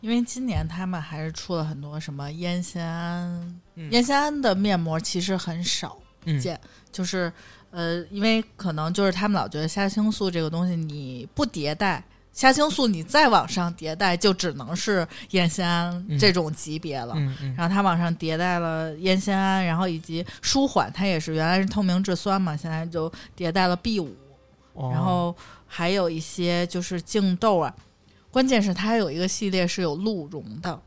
因为今年他们还是出了很多什么烟酰胺，嗯烟酰胺的面膜其实很少嗯见，就是呃，因为可能就是他们老觉得虾青素这个东西你不迭代。虾青素你再往上迭代，就只能是烟酰胺嗯这种级别了。然后它往上迭代了烟酰胺，然后以及舒缓，它也是原来是透明质酸嘛，现在就迭代了 B 五，哦然后还有一些就是净痘啊，关键是它还有一个系列是有鹿茸的，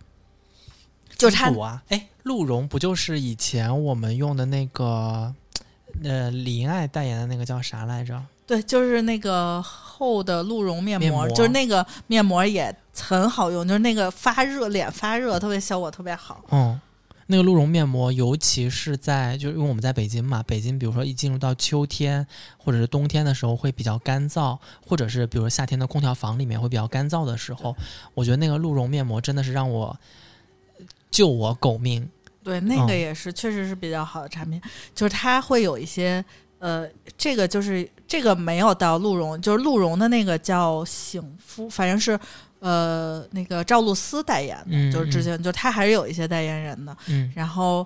就是它鹿茸不就是以前我们用的那个，呃，李英爱代言的那个叫啥来着？对，就是那个厚的鹿茸面膜，面膜就是那个面膜也很好用，就是那个发热脸发热特别效果特别好。嗯，那个鹿茸面膜，尤其是在就是因为我们在北京嘛，北京比如说一进入到秋天或者是冬天的时候会比较干燥，或者是比如说夏天的空调房里面会比较干燥的时候，我觉得那个鹿茸面膜真的是让我救我狗命。对，那嗯个也是、确实是比较好的产品，就是它会有一些呃，这个就是这个没有到鹿茸，就是鹿茸的那个叫醒肤，反正是呃那个赵露思代言的，嗯就是之前就他还是有一些代言人的，嗯。然后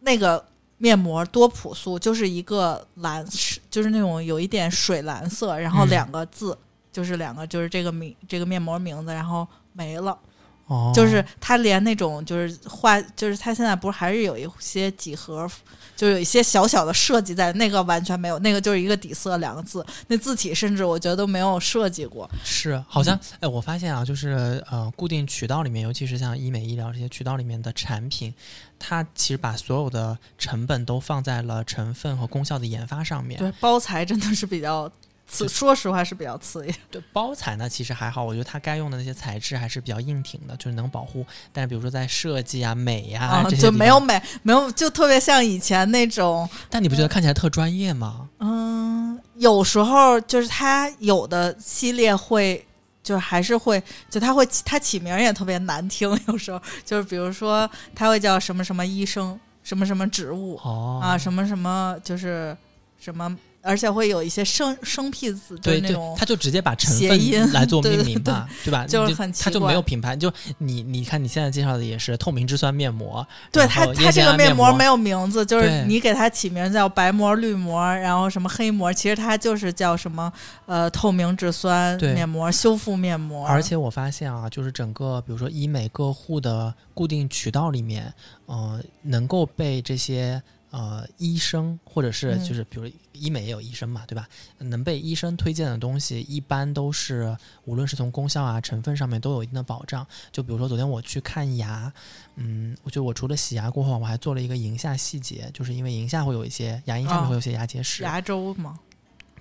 那个面膜多朴素，就是一个蓝，就是那种有一点水蓝色，然后嗯。两个字，就是两个就是这个名这个面膜名字，然后没了。哦，就是他连那种就是画，就是他现在不是还是有一些几何，就有一些小小的设计在，那个完全没有，那个就是一个底色两个字，那字体甚至我觉得都没有设计过。是，好像哎，我发现啊，就是呃，固定渠道里面，尤其是像医美、医疗这些渠道里面的产品，它其实把所有的成本都放在了成分和功效的研发上面。对，包材真的是比较刺，说实话是比较刺眼。对包材呢，其实还好，我觉得它该用的那些材质还是比较硬挺的，就是能保护。但是比如说在设计啊、美呀、啊，这些就，没有美，没有，就特别像以前那种，但你不觉得看起来特专业吗？嗯，有时候就是它有的系列会。就是还是会，就它会它起名也特别难听，有时候就是比如说它会叫什么什么医生，什么什么植物，哦啊，什么什么就是什么，而且会有一些生生僻字，对那种，他就直接把成分 来做命名嘛，对吧？就是很奇怪他就没有品牌。就你你看你现在介绍的也是透明质酸面膜，对它它这个面膜没有名字，就是你给它起名叫白膜、绿膜，然后什么黑膜，其实它就是叫什么呃透明质酸面膜、修复面膜，而且我发现啊，就是整个比如说医美各户的固定渠道里面，呃，能够被这些呃医生或者是嗯就是比如医美也有医生嘛，对吧？能被医生推荐的东西，一般都是无论是从功效啊、成分上面都有一定的保障。就比如说昨天我去看牙，嗯，我觉得我除了洗牙过后，我还做了一个龈下细节，就是因为龈下会有一些牙龈上面哦会有些牙结石，牙周嘛，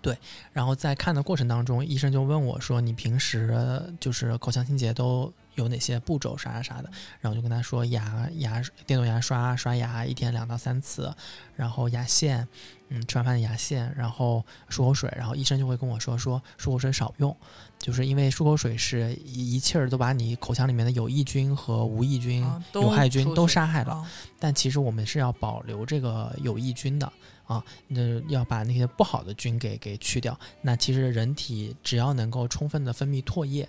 对然后在看的过程当中，医生就问我说：“你平时呃就是口腔清洁都有哪些步骤啥啥啥的？”然后就跟他说：“牙牙电动牙刷刷牙一天两到三次，然后牙线，嗯，吃完饭的牙线，然后漱口水。”然后医生就会跟我说：“说漱口水少用，就是因为漱口水是一一气儿都把你口腔里面的有益菌和无益菌、啊有害菌都杀害了。啊但其实我们是要保留这个有益菌的啊，那要把那些不好的菌给给去掉。那其实人体只要能够充分的分泌唾液，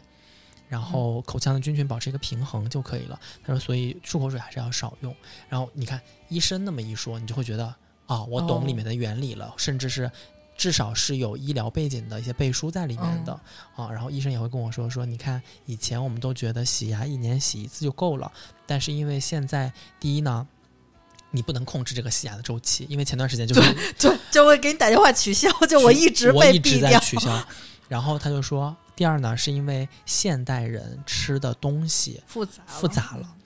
然后口腔的菌群保持一个平衡就可以了。他说，所以漱口水还是要少用。然后你看医生那么一说，你就会觉得啊，我懂哦里面的原理了，甚至是。至少是有医疗背景的一些背书在里面的、啊，然后医生也会跟我说说，你看以前我们都觉得洗牙一年洗一次就够了，但是因为现在第一呢，你不能控制这个洗牙的周期，因为前段时间就是就，就会给你打电话取消，就我一直我被一直在取消。然后他就说，第二呢，是因为现代人吃的东西复杂复杂了。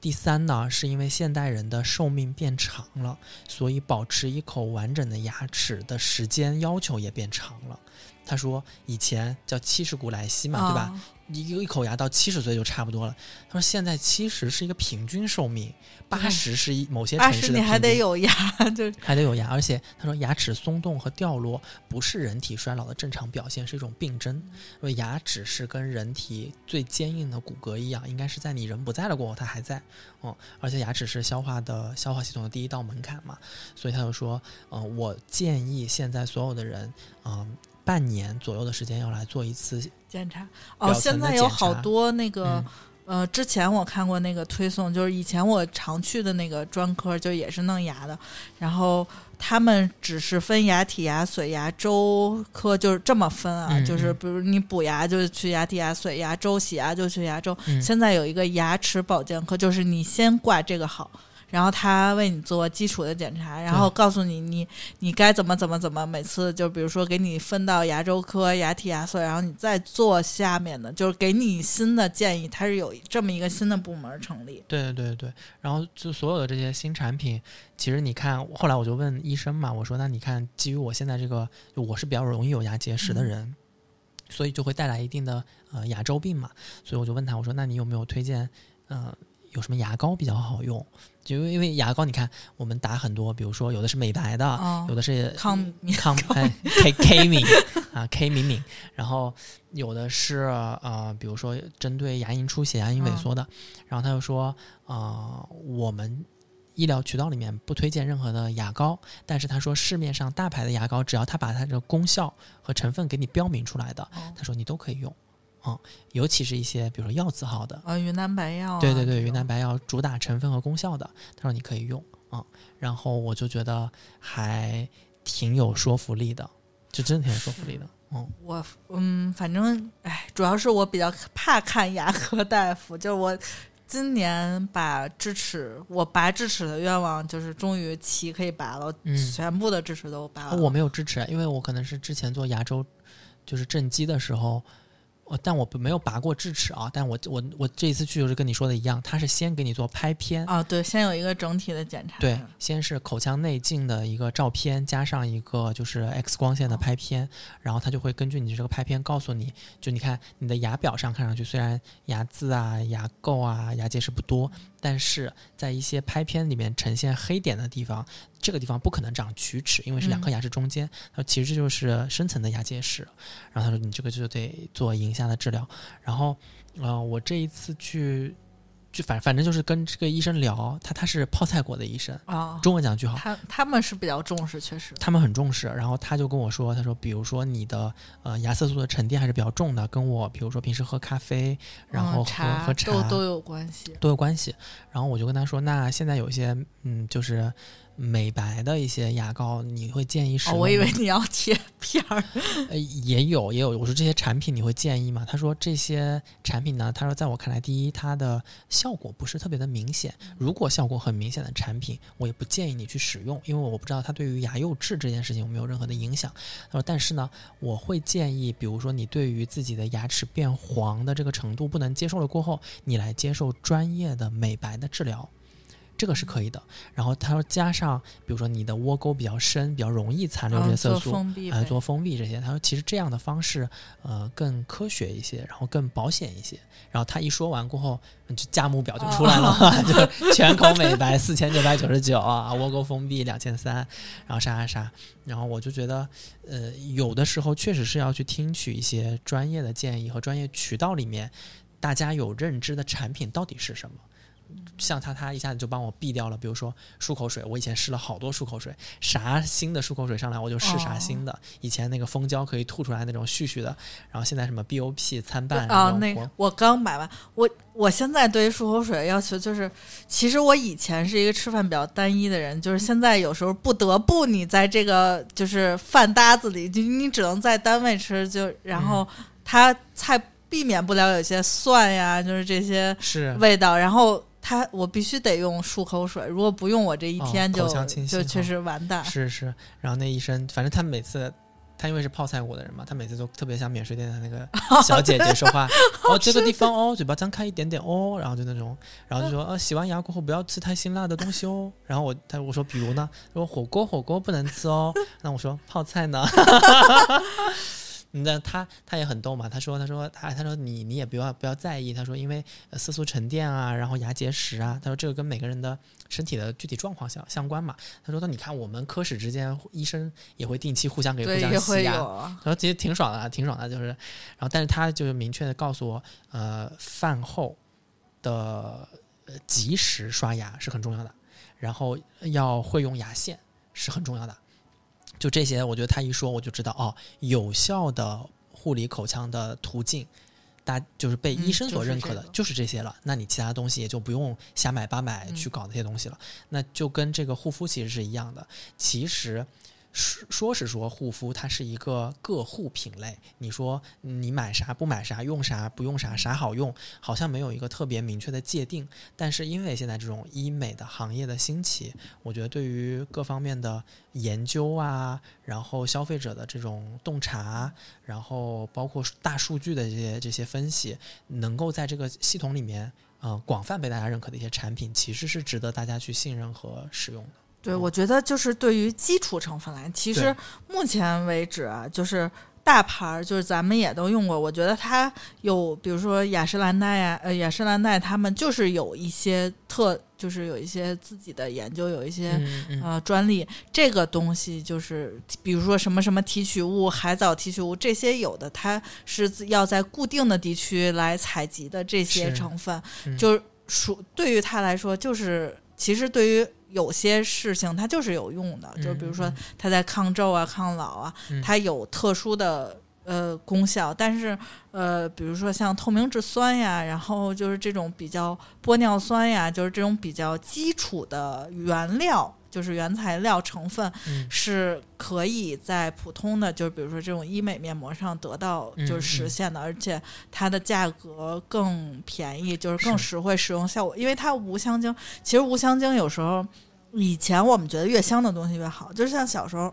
第三呢，是因为现代人的寿命变长了，所以保持一口完整的牙齿的时间要求也变长了。他说，以前叫七十古来稀嘛，对吧？啊？一个一口牙到七十岁就差不多了。他说现在七十是一个平均寿命，八十是一某些城市的你还得有牙，就还得有牙，而且他说牙齿松动和掉落不是人体衰老的正常表现，是一种病症。因为牙齿是跟人体最坚硬的骨骼一样，应该是在你人不在了过后它还在。嗯，而且牙齿是消化的消化系统的第一道门槛嘛，所以他就说，嗯、我建议现在所有的人，嗯、半年左右的时间要来做一次检查哦，现在有好多那个嗯。呃，之前我看过那个推送，就是以前我常去的那个专科，就也是弄牙的，然后他们只是分牙体、牙髓、牙周科，就是这么分啊，嗯就是嗯比如你补牙就去牙体、牙髓，牙周洗牙就去牙周。嗯现在有一个牙齿保健科，就是你先挂这个好。然后他为你做基础的检查，然后告诉你你你该怎么怎么怎么，每次就比如说给你分到牙周科、牙体、牙髓，然后你再做下面的，就是给你新的建议。它是有这么一个新的部门成立。对对对，然后就所有的这些新产品，其实你看，后来我就问医生嘛，我说那你看，基于我现在这个，就我是比较容易有牙结石的人，所以就会带来一定的呃牙周病嘛，所以我就问他，我说那你有没有推荐，呃，有什么牙膏比较好用？就因为牙膏，你看我们打很多，比如说有的是美白的，哦有的是康敏康哎 K K 敏啊 K 敏敏，然后有的是呃，比如说针对牙龈出血、牙龈萎缩的，然后他就说呃，我们医疗渠道里面不推荐任何的牙膏，但是他说市面上大牌的牙膏，只要他把它的功效和成分给你标明出来的，哦他说你都可以用。嗯，尤其是一些比如说药字号的，呃，云南白药、啊，对对对，云南白药主打成分和功效的，他说你可以用啊、嗯，然后我就觉得还挺有说服力的，就真的挺有说服力的，嗯，我嗯，反正哎，主要是我比较怕看牙科大夫，就是我今年把智齿，我拔智齿的愿望就是终于齐可以拔了，嗯全部的智齿都拔了。我没有智齿，因为我可能是之前做牙周就是正畸的时候，我但我没有拔过智齿啊，但我我我这一次去就是跟你说的一样，他是先给你做拍片，啊，对，先有一个整体的检查。对，先是口腔内镜的一个照片，加上一个就是 X 光线的拍片，然后他就会根据你这个拍片告诉你，就你看你的牙表上看上去虽然牙渍啊、牙垢啊、牙结石不多，但是在一些拍片里面呈现黑点的地方，这个地方不可能长龋齿，因为是两颗牙齿中间，他说其实这就是深层的牙结石，然后他说你这个就得做龈下的治疗，然后呃，我这一次去。就反反正就是跟这个医生聊，他他是泡菜国的医生，啊，中文讲句好，他他们是比较重视，确实。他们很重视。然后他就跟我说，他说，比如说你的呃牙色素的沉淀还是比较重的，跟我比如说平时喝咖啡，然后喝、嗯茶喝茶都都有关系。都有关系。然后我就跟他说，那现在有一些嗯，就是美白的一些牙膏，你会建议使哦，用吗？我以为你要贴片儿。呃，也有也有。我说这些产品你会建议吗？他说这些产品呢，他说在我看来，第一，它的效果不是特别的明显。如果效果很明显的产品，我也不建议你去使用，因为我不知道它对于牙釉质这件事情有没有任何的影响。他说，但是呢，我会建议，比如说你对于自己的牙齿变黄的这个程度不能接受了过后，你来接受专业的美白的治疗。这个是可以的，然后他说加上，比如说你的窝沟比较深，比较容易残留这些色素，呃，封闭呗做封闭这些。他说其实这样的方式，呃，更科学一些，然后更保险一些。然后他一说完过后，嗯就价目表就出来了，就全口美白四千九百九十九啊，窝沟封闭两千三，然后啥啥啥。然后我就觉得，呃，有的时候确实是要去听取一些专业的建议和专业渠道里面大家有认知的产品到底是什么。像他，他一下子就帮我避掉了。比如说漱口水，我以前试了好多漱口水，啥新的漱口水上来我就试啥新的。以前那个蜂胶可以吐出来那种絮絮的，然后现在什么 BOP 参半啊，那个我刚买完，我我现在对于漱口水的要求就是，其实我以前是一个吃饭比较单一的人，就是现在有时候不得不你在这个就是饭搭子里，就你只能在单位吃，就然后嗯它菜避免不了有些蒜呀，就是这些是味道，然后。它我必须得用漱口水，如果不用，我这一哦天就、就确实完蛋。是是。然后那医生，反正他每次。他因为是泡菜国的人嘛，他每次都特别像免税店的那个 小姐姐说话。哦，这个地方哦，嘴巴张开一点点哦，然后就那种，然后就说 呃，洗完牙过后不要吃太辛辣的东西哦。然后我他我说比如呢，说火锅火锅不能吃哦。那我说泡菜呢？那他他也很逗嘛，他说他说他他说你你也不要不要在意，他说因为呃色素沉淀啊，然后牙结石啊，他说这个跟每个人的身体的具体状况相相关嘛。他说那你看我们科室之间医生也会定期互相给互对，相也洗牙，会有啊。然后其实挺爽的，挺爽的，就是，然后但是他就是明确的告诉我，呃，饭后的呃及时刷牙是很重要的，然后要会用牙线是很重要的。就这些，我觉得他一说我就知道哦，有效的护理口腔的途径，大就是被医嗯生所就是这个认可的就是这些了。那你其他东西也就不用瞎买八买嗯去搞那些东西了。那就跟这个护肤其实是一样的。其实说是说护肤，它是一个个护品类。你说你买啥不买啥，用啥不用啥，啥好用，好像没有一个特别明确的界定。但是因为现在这种医美的行业的兴起，我觉得对于各方面的研究啊，然后消费者的这种洞察，然后包括大数据的这些这些分析，能够在这个系统里面，呃，广泛被大家认可的一些产品，其实是值得大家去信任和使用的。对，我觉得就是对于基础成分来，其实目前为止啊，就是大牌儿，就是咱们也都用过。我觉得它有，比如说雅诗兰黛呀，呃，雅诗兰黛他们就是有一些特，就是有一些自己的研究，有一些、嗯嗯呃专利。这个东西就是，比如说什么什么提取物、海藻提取物这些有的，它是要在固定的地区来采集的这些成分，嗯就是属对于它来说，就是其实对于有些事情它就是有用的，就比如说嗯它在抗皱啊、抗老啊，嗯它有特殊的呃功效。但是呃，比如说像透明质酸呀，然后就是这种比较玻尿酸呀，就是这种比较基础的原料。就是原材料成分嗯。是可以在普通的，就是比如说这种医美面膜上得到嗯就是实现的，而且它的价格更便宜，就是更实惠，使用效果。因为它无香精，其实无香精有时候以前我们觉得越香的东西越好，就是像小时候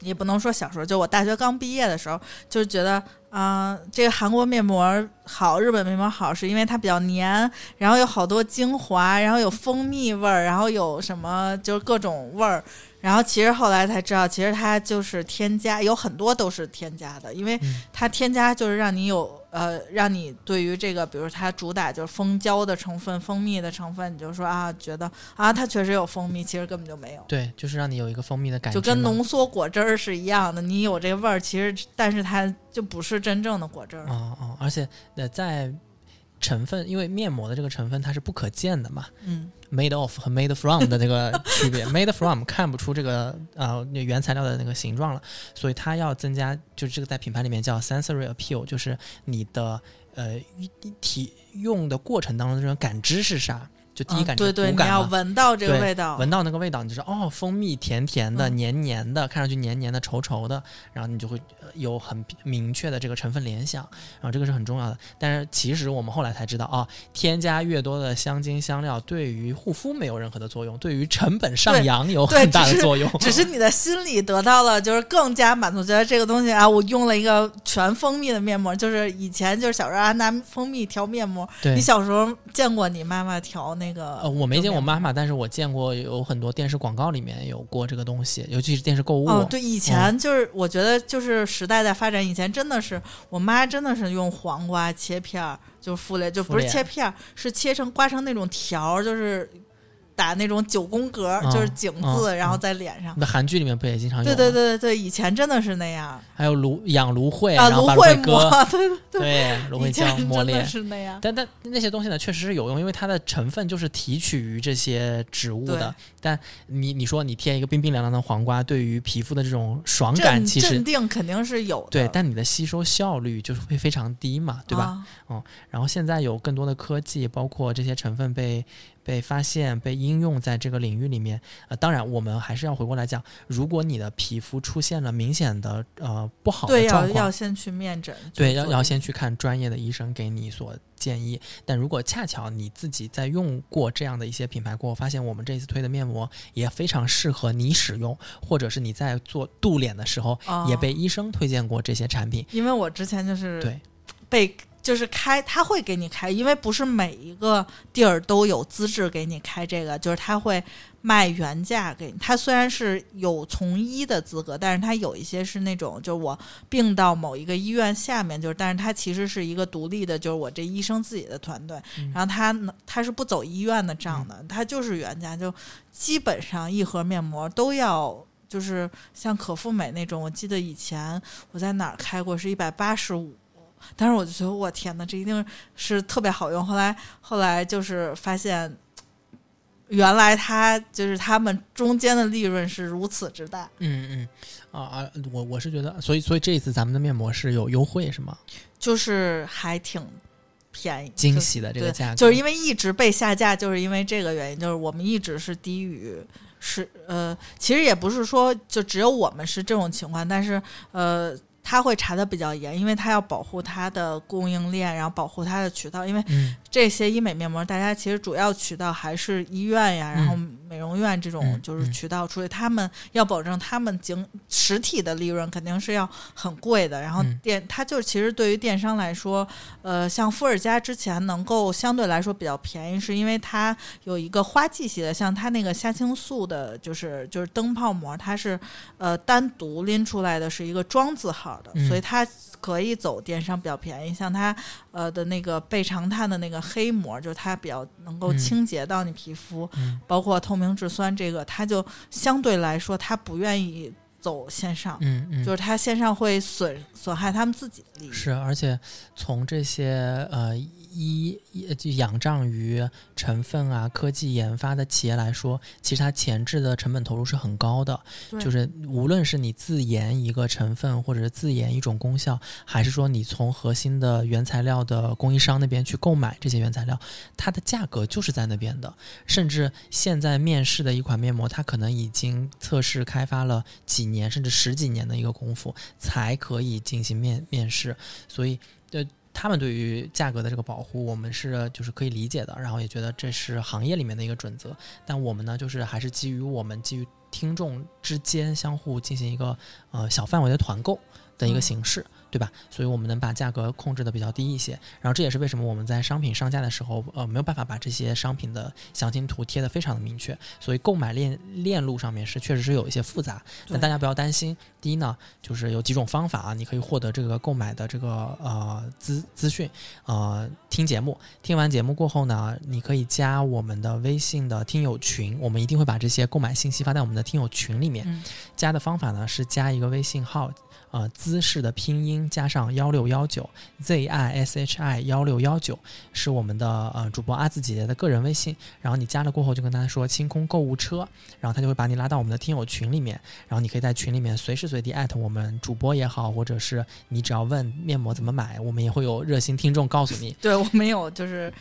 也不能说小时候，就我大学刚毕业的时候，就是觉得啊、这个韩国面膜好，日本面膜好，是因为它比较黏，然后有好多精华，然后有蜂蜜味儿，然后有什么就是各种味儿。然后其实后来才知道，其实它就是添加，有很多都是添加的，因为嗯它添加就是让你有呃，让你对于这个，比如它主打就是蜂胶的成分、蜂蜜的成分，你就说啊，觉得啊，它确实有蜂蜜，其实根本就没有。对，就是让你有一个蜂蜜的感觉就，跟浓缩果汁儿是一样的，你有这个味儿，其实但是它就不是真正的果汁儿。哦哦，而且呃，在成分，因为面膜的这个成分它是不可见的嘛嗯，，made of 和 made from 的这个区别，made from 看不出这个呃那原材料的那个形状了，所以它要增加，就是这个在品牌里面叫 sensory appeal，就是你的呃体用的过程当中的这种感知是啥？就第一啊感觉对对，你要闻到这个味道，闻到那个味道，你就说哦，蜂蜜甜甜的、嗯黏黏的，看上去黏黏的、稠稠的，然后你就会呃有很明确的这个成分联想，然后这个是很重要的。但是其实我们后来才知道，啊，添加越多的香精香料对于护肤没有任何的作用，对于成本上扬有很大的作用。只是你的心理得到了，就是更加满足，觉得这个东西啊，我用了一个全蜂蜜的面膜，就是以前就是小时候啊拿蜂蜜调面膜，对你，小时候见过你妈妈调那个？呃，我没见过妈妈。妈，但是我见过有很多电视广告里面有过这个东西，尤其是电视购物。哦，对，以前就是、我觉得就是时代在发展，以前真的是我妈真的是用黄瓜切片儿，就是敷脸，就不是切片儿，是切成刮成那种条儿，就是打那种九宫格就是井字，嗯然后在脸上。那韩剧里面不也经常有对吗？对对对对，以前真的是那样还有芦养芦荟，啊，然后把芦芦荟膜，对对对，芦荟胶磨练真的。是那样。但但那些东西呢，确实是有用，因为它的成分就是提取于这些植物的。但你你说你贴一个冰冰凉凉的黄瓜，对于皮肤的这种爽感，其实镇定肯定是有的，对，但你的吸收效率就是会非常低嘛，对吧？啊然后现在有更多的科技，包括这些成分被被发现、被应用在这个领域里面。呃，当然我们还是要回过来讲，如果你的皮肤出现了明显的呃不好的对，要状况要，先去面诊，对，要要先去看专业的医生给你所建议。但如果恰巧你自己在用过这样的一些品牌过后，发现我们这一次推的面膜也非常适合你使用，或者是你在做度脸的时候、哦也被医生推荐过这些产品，因为我之前就是对被就是开，他会给你开，因为不是每一个地儿都有资质给你开这个，就是他会卖原价给你。他虽然是有从医的资格，但是他有一些是那种，就是我病到某一个医院下面，就是但是他其实是一个独立的，就是我这医生自己的团队，嗯然后他呢他是不走医院的账的，他就是原价，就基本上一盒面膜都要。就是像可复美那种，我记得以前我在哪儿开过是一百八十五，但是我就觉得我天哪，这一定是特别好用。后来后来就是发现，原来它就是他们中间的利润是如此之大。嗯嗯啊啊，我我是觉得，所以所以这一次咱们的面膜是有优惠是吗？就是还挺便宜，惊喜的这个价格，就是因为一直被下架，就是因为这个原因，就是我们一直是低于是呃，其实也不是说就只有我们是这种情况，但是呃。他会查的比较严，因为他要保护他的供应链，然后保护他的渠道。因为这些医美面膜，大家其实主要渠道还是医院呀，然后美容院这种嗯就是渠道出去，他们要保证他们经实体的利润肯定是要很贵的。然后嗯。电，它就其实对于电商来说，呃，像富尔佳之前能够相对来说比较便宜，是因为它有一个花季系列，像它那个虾青素的，就是就是灯泡膜，它是呃单独拎出来的是一个装字号的，嗯所以它可以走电商比较便宜。像它呃的那个倍长炭的那个黑膜，就是它比较能够嗯清洁到你皮肤，嗯包括透明质酸这个，它就相对来说它不愿意走线上。嗯嗯，就是它线上会损损害他们自己的利益，是，而且从这些呃医医就仰仗于成分啊、科技研发的企业来说，其实它前置的成本投入是很高的。就是无论是你自研一个成分，或者是自研一种功效，还是说你从核心的原材料的供应商那边去购买这些原材料，它的价格就是在那边的。甚至现在面试的一款面膜，它可能已经测试开发了几年甚至十几年的一个功夫，才可以进行面面试。所以，呃，他们对于价格的这个保护，我们是就是可以理解的，然后也觉得这是行业里面的一个准则。但我们呢，就是还是基于我们基于听众之间相互进行一个呃小范围的团购的一个嗯形式。对吧？所以我们能把价格控制的比较低一些，然后这也是为什么我们在商品上架的时候，呃，没有办法把这些商品的详情图贴的非常的明确，所以购买链链路上面是确实是有一些复杂，但大家不要担心。第一呢，就是有几种方法啊，你可以获得这个购买的这个呃资资讯，呃，听节目，听完节目过后呢，你可以加我们的微信的听友群，我们一定会把这些购买信息发在我们的听友群里面。嗯加的方法呢是加一个微信号，呃，姿势的拼音加上幺六幺九 z i s h i 幺六幺九是我们的呃主播阿紫姐姐的个人微信。然后你加了过后就跟她说清空购物车，然后她就会把你拉到我们的听友群里面，然后你可以在群里面随时随地艾特我们主播也好，或者是你只要问面膜怎么买，我们也会有热心听众告诉你。对我们有就是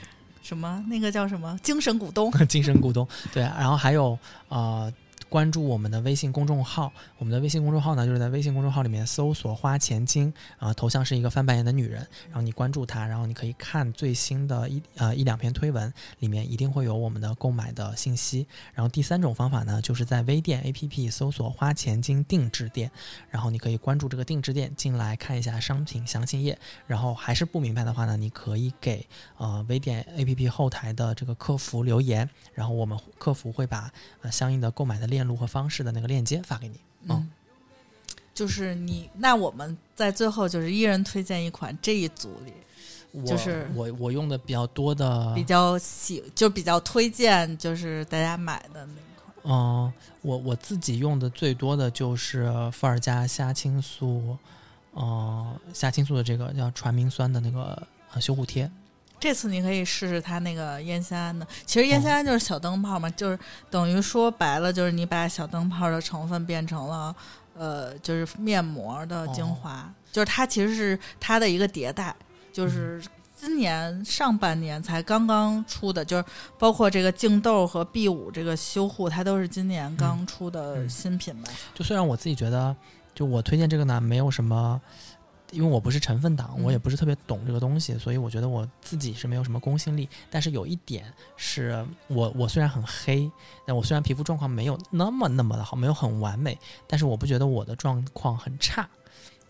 什么那个叫什么精神股东，精神股东，对，然后还有呃。关注我们的微信公众号，我们的微信公众号呢，就是在微信公众号里面搜索“花钱精”，啊、头像是一个翻白眼的女人，然后你关注她，然后你可以看最新的一呃一两篇推文，里面一定会有我们的购买的信息。然后第三种方法呢，就是在微店 APP 搜索“花钱精定制店”，然后你可以关注这个定制店，进来看一下商品详情页。然后还是不明白的话呢，你可以给呃微店 APP 后台的这个客服留言，然后我们客服会把呃相应的购买的链路和方式的那个链接发给你。嗯，就是你，那我们在最后就是一人推荐一款这一组里我就是我我用的比较多的，比较喜，就比较推荐，就是大家买的那款。嗯、我我自己用的最多的就是伏尔加虾青素，呃，虾青素的这个叫传明酸的那个呃修护贴。这次你可以试试它那个烟酰胺的，其实烟酰胺就是小灯泡嘛，就是等于说白了，就是你把小灯泡的成分变成了呃，就是面膜的精华，就是它其实是它的一个迭代，就是今年上半年才刚刚出的，就是包括这个净痘和 B 五这个修护，它都是今年刚出的嗯。新品吧。就虽然我自己觉得，就我推荐这个呢，没有什么，因为我不是成分党，嗯我也不是特别懂这个东西，所以我觉得我自己是没有什么公信力。但是有一点是我我虽然很黑，但我虽然皮肤状况没有那么那么的好，没有很完美，但是我不觉得我的状况很差，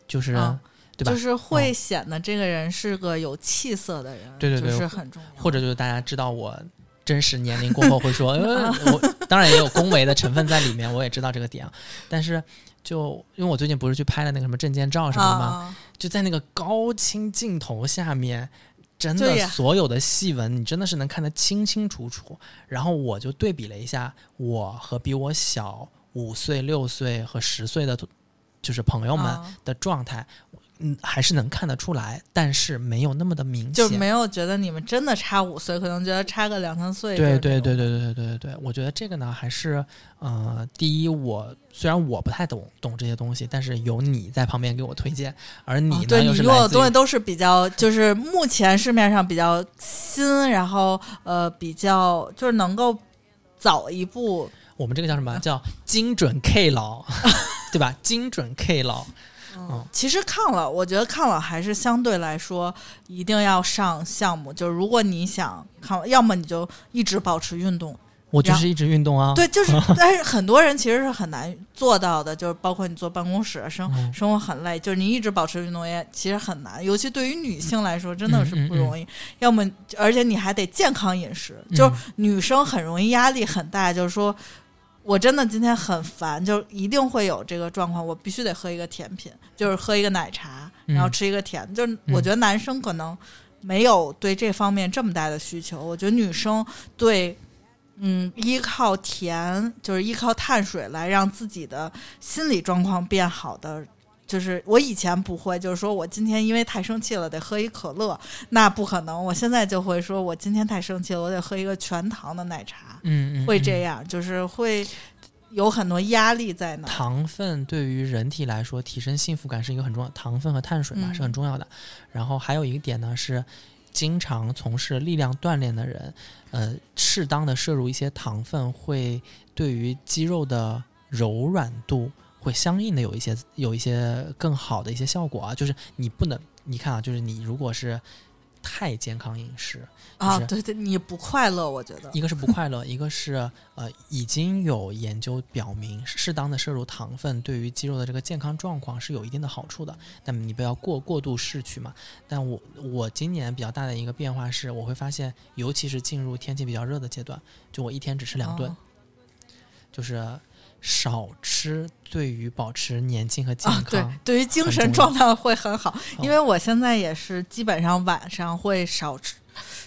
就是、啊对吧？就是会显得这个人是个有气色的人，对对对就是很重要。或者就是大家知道我真实年龄过后会说，呃，我当然也有恭维的成分在里面，我也知道这个点啊。但是就因为我最近不是去拍了那个什么证件照什么的吗？啊，就在那个高清镜头下面。真的，所有的细纹，你真的是能看得清清楚楚。然后我就对比了一下，我和比我小五岁、六岁和十岁的，就是朋友们啊的状态，嗯，还是能看得出来，但是没有那么的明显。就没有觉得你们真的差五岁，可能觉得差个两三岁。对对对对对对对对对，我觉得这个呢，还是呃，第一，我虽然我不太懂懂这些东西，但是有你在旁边给我推荐，而你呢，哦对又你用的是来自于东西都是比较，就是目前市面上比较新，然后呃比较就是能够早一步。我们这个叫什么叫精准 K 老，对吧？精准 K 老，嗯其实抗老，我觉得抗老还是相对来说一定要上项目。就是如果你想抗，要么你就一直保持运动。然我就是一直运动啊。对，就是，但是很多人其实是很难做到的，就是包括你坐办公室，生嗯生活很累，就是你一直保持运动也其实很难，尤其对于女性来说真的是不容易。要么，而且你还得健康饮食，嗯就是女生很容易压力很大，就是说。我真的今天很烦，就一定会有这个状况，我必须得喝一个甜品，就是喝一个奶茶，嗯然后吃一个甜。就是我觉得男生可能没有对这方面这么大的需求，我觉得女生对嗯，依靠甜，就是依靠碳水来让自己的心理状况变好的，就是我以前不会，就是说我今天因为太生气了得喝一可乐，那不可能。我现在就会说，我今天太生气了，我得喝一个全糖的奶茶，嗯，嗯，会嗯这样，就是会有很多压力在那儿。糖分对于人体来说，提升幸福感是一个很重要，糖分和碳水嘛、嗯是很重要的。然后还有一个点呢是，经常从事力量锻炼的人，呃，适当的摄入一些糖分，会对于肌肉的柔软度会相应的有一些有一些更好的一些效果啊。就是你不能，你看啊，就是你如果是太健康饮食。啊，就是对对，你不快乐，我觉得一个是不快乐，一个是呃，已经有研究表明，适当的摄入糖分对于肌肉的这个健康状况是有一定的好处的，那么你不要过过度摄取嘛。但我我今年比较大的一个变化是，我会发现，尤其是进入天气比较热的阶段，就我一天只吃两顿，哦就是少吃，对于保持年轻和健啊，对康，，对于精神状态会很好，哦。因为我现在也是基本上晚上会少吃，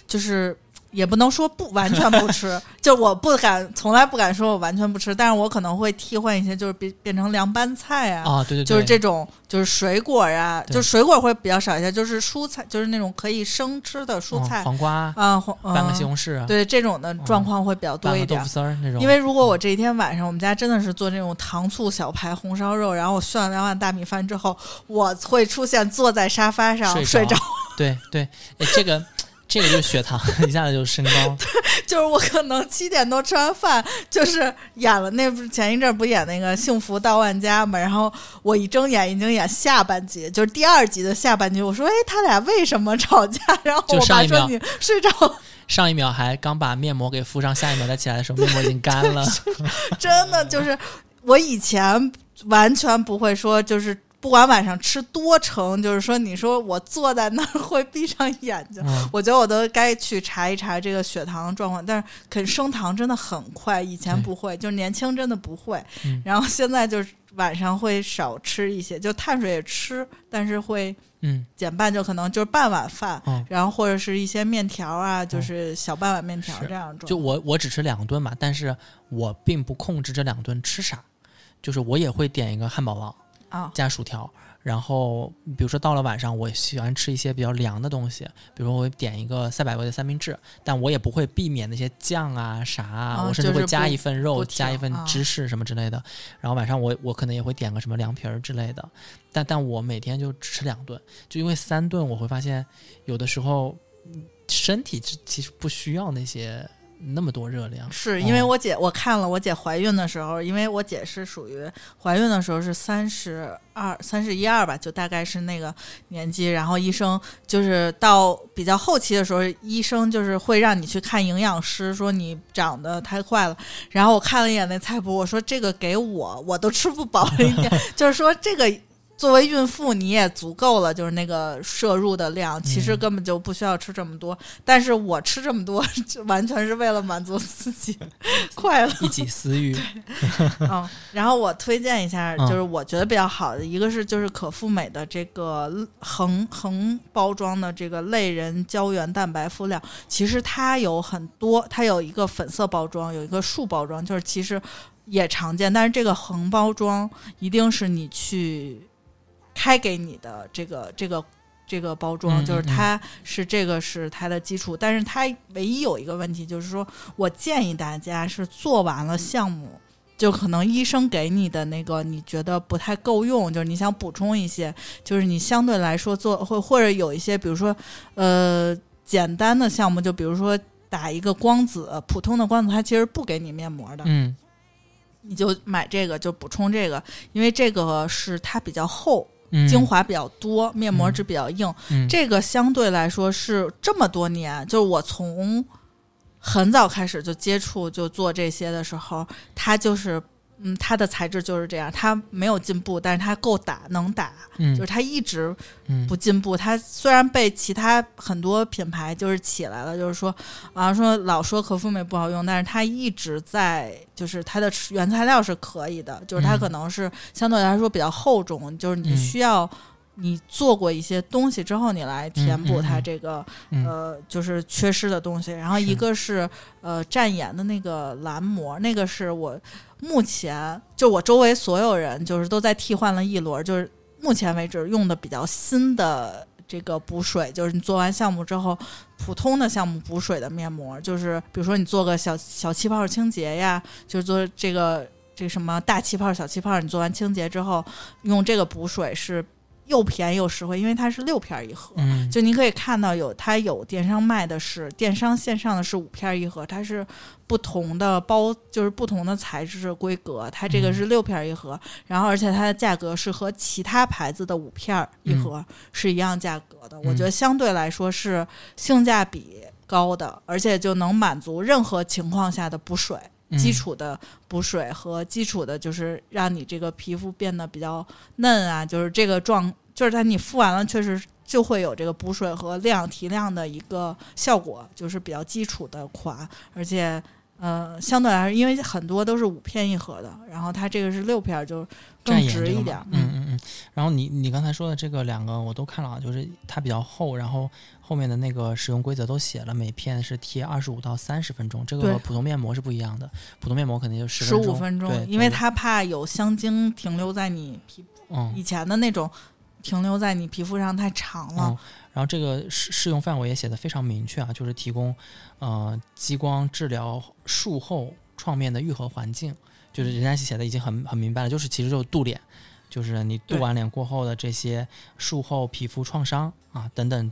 就是也不能说不完全不吃，就我不敢从来不敢说我完全不吃，但是我可能会替换一些，就是变变成凉拌菜啊。啊，对对对，就是这种，就是水果呀、对就水果会比较少一些，就是蔬菜，就是那种可以生吃的蔬菜嗯、黄瓜，啊，黄半个西嗯红柿，对这种的状况会比较多一点拌个豆腐。丝儿那种，因为如果我这一天晚上我们家真的是做这种糖醋小排红烧肉，然后我炫了两碗大米饭之后，我会出现坐在沙发上睡睡着，对对，哎，这个这个就是血糖 一下子就升高，就是我可能七点多吃完饭，就是演了那不是前一阵儿不演那个《幸福到万家》嘛，然后我一睁眼已经演下半集，就是第二集的下半集。我说，哎，他俩为什么吵架？然后我爸说你睡着，上一秒还刚把面膜给敷上，下一秒再起来的时候面膜已经干了。真的就是我以前完全不会说，就是不管晚上吃多撑，就是说你说我坐在那儿会闭上眼睛。嗯，我觉得我都该去查一查这个血糖状况，但是肯升糖真的很快，以前不会，就是年轻真的不会，嗯。然后现在就是晚上会少吃一些，就碳水也吃，但是会嗯。减半，就可能就是半碗饭，嗯，然后或者是一些面条啊，就是小半碗面条这样状。就我我只吃两顿嘛，但是我并不控制这两顿吃啥，就是我也会点一个汉堡王啊，加薯条。然后，比如说到了晚上，我喜欢吃一些比较凉的东西，比如说我会点一个赛百味的三明治，但我也不会避免那些酱啊啥啊，啊我甚至会加一份肉，加一份芝士什么之类的。然后晚上我我可能也会点个什么凉皮儿之类的，但但我每天就只吃两顿，就因为三顿我会发现有的时候嗯身体其其实不需要那些那么多热量。是因为哦我姐，我看了我姐怀孕的时候，因为我姐是属于怀孕的时候是三十二、三十一二吧，就大概是那个年纪。然后医生就是到比较后期的时候，医生就是会让你去看营养师，说你长得太快了。然后我看了一眼那菜谱，我说这个给我，我都吃不饱了一点，就是说这个。作为孕妇，你也足够了，就是那个摄入的量，其实嗯根本就不需要吃这么多。但是我吃这么多，完全是为了满足自己快乐。一己私欲，嗯，然后我推荐一下，嗯就是我觉得比较好的，一个是就是可复美的这个横横包装的这个类人胶原蛋白敷料，其实它有很多，它有一个粉色包装，有一个竖包装，就是其实也常见，但是这个横包装一定是你去开给你的这个这个。这个包装嗯就是嗯它是这个是它的基础，但是它唯一有一个问题就是说，我建议大家是做完了项目，就可能医生给你的那个你觉得不太够用，就是你想补充一些，就是你相对来说做或或者有一些，比如说呃简单的项目，就比如说打一个光子，普通的光子它其实不给你面膜的，嗯。你就买这个就补充这个，因为这个是它比较厚，嗯，精华比较多，面膜纸比较硬，嗯，这个相对来说是这么多年，就是我从很早开始就接触就做这些的时候，它就是嗯，它的材质就是这样，它没有进步，但是它够打，能打，嗯就是它一直嗯不进步。它虽然被其他很多品牌就是起来了，就是说啊说老说可复美不好用，但是它一直在，就是它的原材料是可以的，就是它嗯可能是相对来说比较厚重，就是你嗯需要。你做过一些东西之后，你来填补它这个、嗯呃，就是缺失的东西。然后一个是呃战眼的那个蓝膜，那个是我目前就我周围所有人就是都在替换了一轮，就是目前为止用的比较新的这个补水，就是你做完项目之后，普通的项目补水的面膜，就是比如说你做个小小气泡清洁呀，就是做这个这个什么大气泡、小气泡，你做完清洁之后用这个补水是。又便宜又实惠，因为它是六片儿一盒。嗯，就你可以看到有它有电商卖的是电商线上的是五片儿一盒，它是不同的包，就是不同的材质规格，它这个是六片儿一盒，然后而且它的价格是和其他牌子的五片儿一盒是一样价格的，我觉得相对来说是性价比高的，而且就能满足任何情况下的补水。基础的补水和基础的，就是让你这个皮肤变得比较嫩啊，就是这个状，就是它你敷完了，确实就会有这个补水和亮提亮的一个效果，就是比较基础的款，而且呃，相对来说，因为很多都是五片一盒的，然后它这个是六片儿，就更值一点儿。嗯嗯嗯。然后你你刚才说的这个两个我都看了啊，就是它比较厚，然后后面的那个使用规则都写了，每片是贴二十五到三十分钟，这个和普通面膜是不一样的，普通面膜肯定就十十五分钟，对，因为它怕有香精停留在你皮嗯以前的那种停留在你皮肤上太长了。嗯，然后这个适适用范围也写的非常明确啊，就是提供呃激光治疗术后创面的愈合环境，就是人家写的已经很很明白了，就是其实就是镀脸，就是你镀对完脸过后的这些术后皮肤创伤啊等等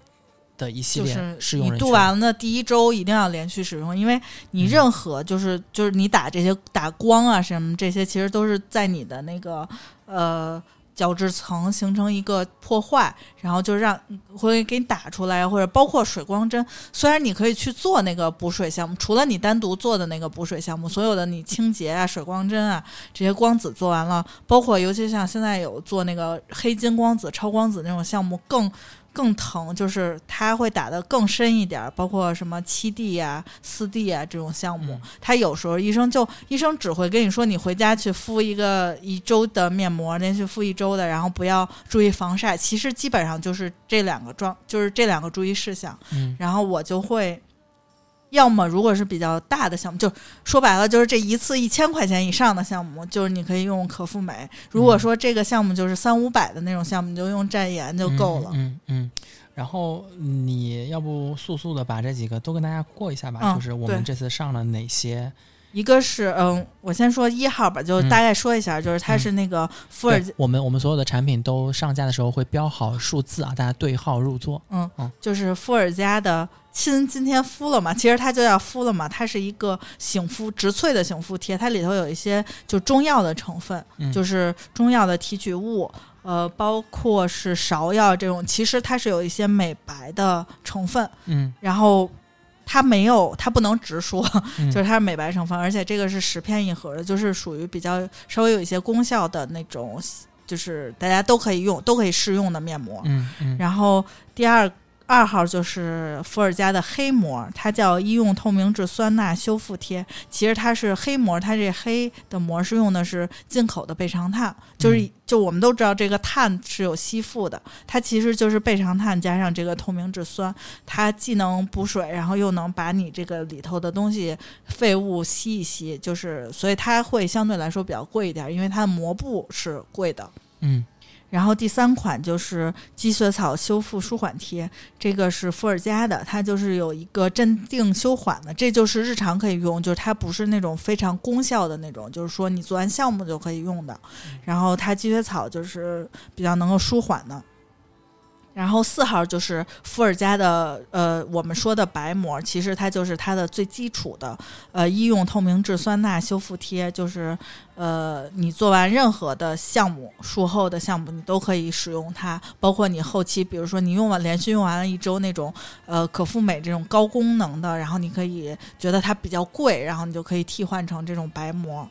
的一系列。你度完了第一周一定要连续使用，因为你嗯任何就是、就是你打这些打光啊什么这些，其实都是在你的那个呃角质层形成一个破坏，然后就让会给你打出来，或者包括水光针。虽然你可以去做那个补水项目，除了你单独做的那个补水项目，所有的你清洁啊、水光针啊这些光子做完了，包括尤其像现在有做那个黑金光子、超光子那种项目更。疼，就是它会打得更深一点儿，包括什么七 D 呀、四 D 啊这种项目嗯，它有时候医生就医生只会跟你说，你回家去敷一个一周的面膜，连续敷一周的，然后不要注意防晒。其实基本上就是这两个状，就是这两个注意事项。嗯然后我就会，要么如果是比较大的项目，就说白了就是这一次一千块钱以上的项目，就是你可以用可复美。如果说这个项目就是三五百的那种项目，你就用战研就够了。嗯嗯嗯然后你要不速速的把这几个都跟大家过一下吧，嗯就是我们这次上了哪些？一个是嗯，我先说一号吧，就嗯大概说一下，就是它是那个伏尔对，我们我们所有的产品都上架的时候会标好数字啊，大家对号入座。嗯嗯，就是伏尔佳的亲今天敷了嘛，其实它就叫敷了嘛，它是一个醒肤植萃的醒肤贴，它里头有一些就中药的成分，嗯就是中药的提取物，呃，包括是芍药这种，其实它是有一些美白的成分，嗯然后。它没有，它不能直说，嗯就是它是美白成分，而且这个是十片一盒的，就是属于比较稍微有一些功效的那种，就是大家都可以用、都可以试用的面膜。嗯嗯然后第二二号就是伏尔加的黑膜，它叫医用透明质酸钠修复贴。其实它是黑膜，它这黑的膜是用的是进口的倍长炭，就是、嗯就我们都知道这个碳是有吸附的，它其实就是倍长炭加上这个透明质酸，它既能补水，然后又能把你这个里头的东西废物吸一吸，就是所以它会相对来说比较贵一点，因为它的膜布是贵的。嗯然后第三款就是积雪草修复舒缓贴，这个是伏尔佳的，它就是有一个镇定修缓的，这就是日常可以用，就是它不是那种非常功效的那种，就是说你做完项目就可以用的。然后它积雪草就是比较能够舒缓的。然后四号就是伏尔加的，呃，我们说的白膜，其实它就是它的最基础的，呃，医用透明质酸钠修复贴，就是呃，你做完任何的项目，术后的项目，你都可以使用它，包括你后期，比如说你用完连续用完了一周那种呃可复美这种高功能的，然后你可以觉得它比较贵，然后你就可以替换成这种白膜。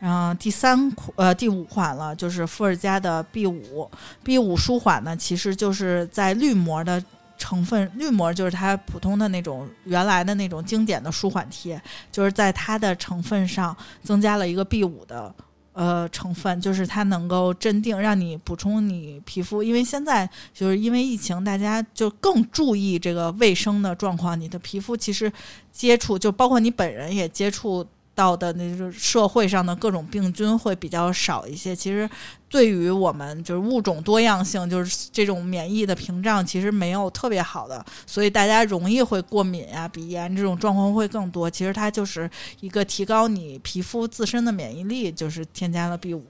然后第三款呃第五款了，就是伏尔佳的 B 五 B 五舒缓呢，其实就是在绿膜的成分，绿膜就是它普通的那种原来的那种经典的舒缓贴，就是在它的成分上增加了一个 B 五的呃成分，就是它能够镇定，让你补充你皮肤，因为现在就是因为疫情，大家就更注意这个卫生的状况，你的皮肤其实接触就包括你本人也接触。到的那就是社会上的各种病菌会比较少一些。其实对于我们就是物种多样性，就是这种免疫的屏障，其实没有特别好的，所以大家容易会过敏啊、鼻炎这种状况会更多。其实它就是一个提高你皮肤自身的免疫力，就是添加了 B 五。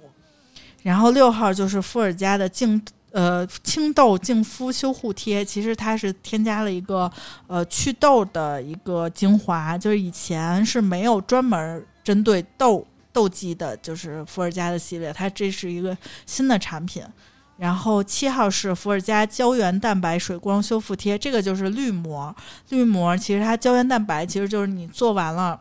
然后六号就是伏尔佳的净呃清痘净肤修护贴，其实它是添加了一个呃祛痘的一个精华，就是以前是没有专门针对痘痘肌的，就是伏尔加的系列，它这是一个新的产品。然后七号是伏尔加胶原蛋白水光修复贴，这个就是绿膜。绿膜其实它胶原蛋白其实就是你做完了。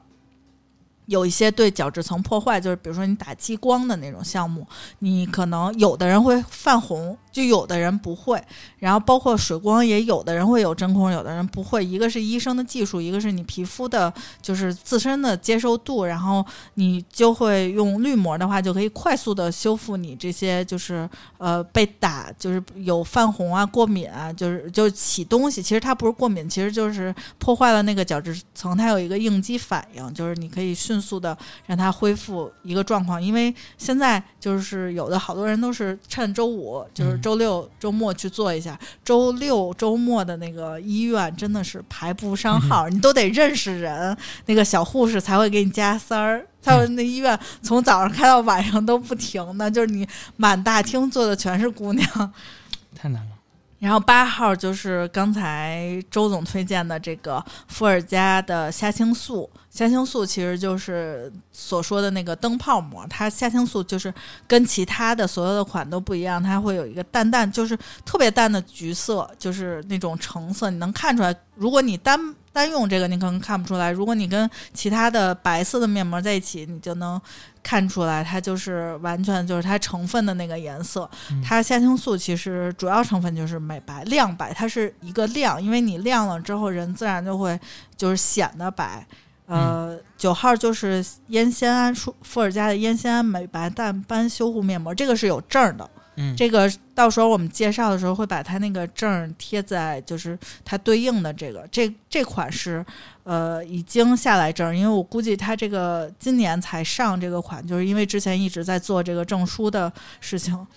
有一些对角质层破坏，就是比如说你打激光的那种项目，你可能有的人会泛红，就有的人不会。然后包括水光，也有的人会有针孔，有的人不会。一个是医生的技术，一个是你皮肤的，就是自身的接受度。然后你就会用滤膜的话，就可以快速的修复你这些就是呃被打，就是有泛红啊、过敏啊，就是就起东西。其实它不是过敏，其实就是破坏了那个角质层，它有一个应激反应，就是你可以迅速的让它恢复一个状况。因为现在就是有的好多人都是趁周五，就是周六周末去做一下。周六周末的那个医院真的是排不上号，你都得认识人，那个小护士才会给你加塞儿。他们那医院从早上开到晚上都不停的，就是你满大厅坐的全是姑娘，太难了。然后八号就是刚才周总推荐的这个伏尔加的虾青素，虾青素其实就是所说的那个灯泡膜，它虾青素就是跟其他的所有的款都不一样，它会有一个淡淡，就是特别淡的橘色，就是那种橙色，你能看出来，如果你单。单用这个你可能看不出来，如果你跟其他的白色的面膜在一起，你就能看出来，它就是完全就是它成分的那个颜色。它虾青素其实主要成分就是美白亮白，它是一个亮，因为你亮了之后，人自然就会就是显得白。呃，九号就是烟酰胺舒，富尔佳的烟酰胺美白淡斑修护面膜，这个是有证的。嗯，这个到时候我们介绍的时候会把它那个证贴在，就是它对应的这个这这款是呃已经下来证，因为我估计它这个今年才上这个款，就是因为之前一直在做这个证书的事情。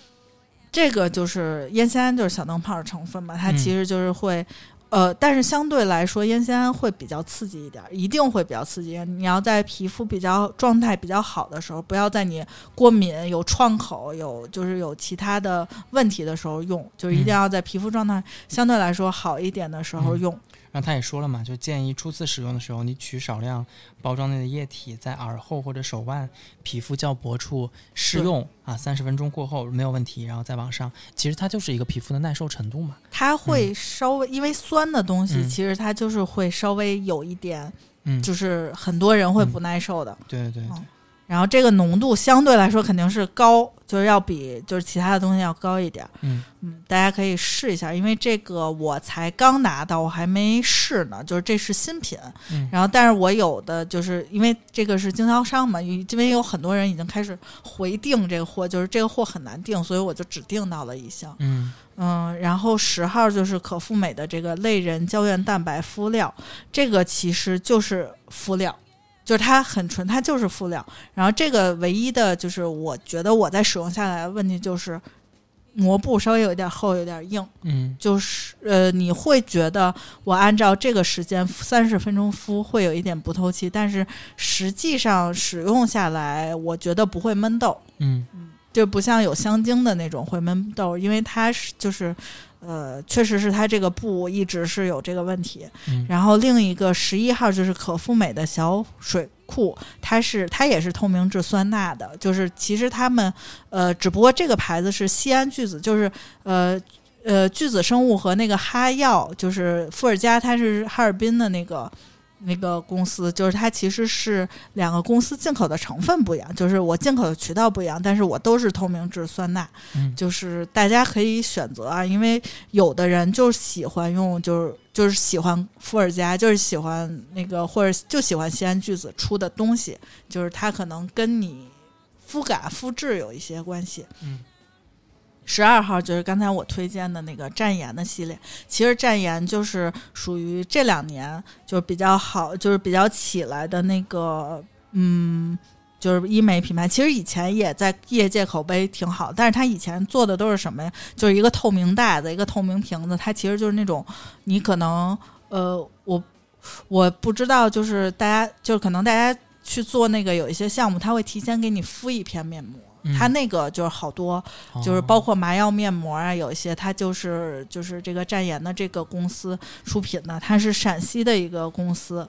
这个就是烟酰胺，就是小灯泡的成分嘛，它其实就是会。呃，但是相对来说，烟酰胺会比较刺激一点，一定会比较刺激。你要在皮肤比较状态比较好的时候，不要在你过敏、有创口、有就是有其他的问题的时候用，就是一定要在皮肤状态相对来说好一点的时候用。然后他也说了嘛，就建议初次使用的时候，你取少量包装内的液体，在耳后或者手腕皮肤较薄处试用啊，三十分钟过后没有问题，然后再往上。其实它就是一个皮肤的耐受程度嘛。它会稍微因为酸的东西，其实它就是会稍微有一点，嗯，就是很多人会不耐受的。对对对。然后这个浓度相对来说肯定是高，就是要比就是其他的东西要高一点。嗯嗯，大家可以试一下，因为这个我才刚拿到，我还没试呢。就是这是新品，然后但是我有的就是因为这个是经销商嘛，因为有很多人已经开始回订这个货，就是这个货很难订，所以我就只订到了一箱。嗯嗯，然后十号就是可复美的这个类人胶原蛋白敷料，这个其实就是敷料。就是它很纯，它就是敷料。然后这个唯一的就是我觉得我在使用下来的问题就是膜布稍微有一点厚，有点硬。嗯，就是呃，你会觉得我按照这个时间三十分钟敷会有一点不透气，但是实际上使用下来，我觉得不会闷痘。嗯嗯，就不像有香精的那种会闷痘，因为它是就是。呃，确实是它这个布一直是有这个问题。然后另一个十一号就是可复美的小水库，它是它也是透明质酸钠的，就是其实他们呃，只不过这个牌子是西安巨子，就是呃呃巨子生物和那个哈药，就是富尔佳，它是哈尔滨的那个。那个公司就是它，其实是两个公司进口的成分不一样，就是我进口的渠道不一样，但是我都是透明质酸钠，就是大家可以选择啊，因为有的人就喜欢用，就是就是喜欢伏尔加，就是喜欢那个或者就喜欢西安巨子出的东西，就是它可能跟你肤感、肤质有一些关系，嗯。十二号就是刚才我推荐的那个战颜的系列，其实战颜就是属于这两年就是比较好，就是比较起来的那个，嗯，就是医美品牌。其实以前也在业界口碑挺好，但是它以前做的都是什么呀？就是一个透明袋子，一个透明瓶子，它其实就是那种你可能，呃，我我不知道，就是大家就是可能大家去做那个有一些项目，他会提前给你敷一片面膜。嗯它那个就是好多，就是哦包括麻药面膜啊，有一些它就是就是这个战颜的这个公司出品的，它是陕西的一个公司，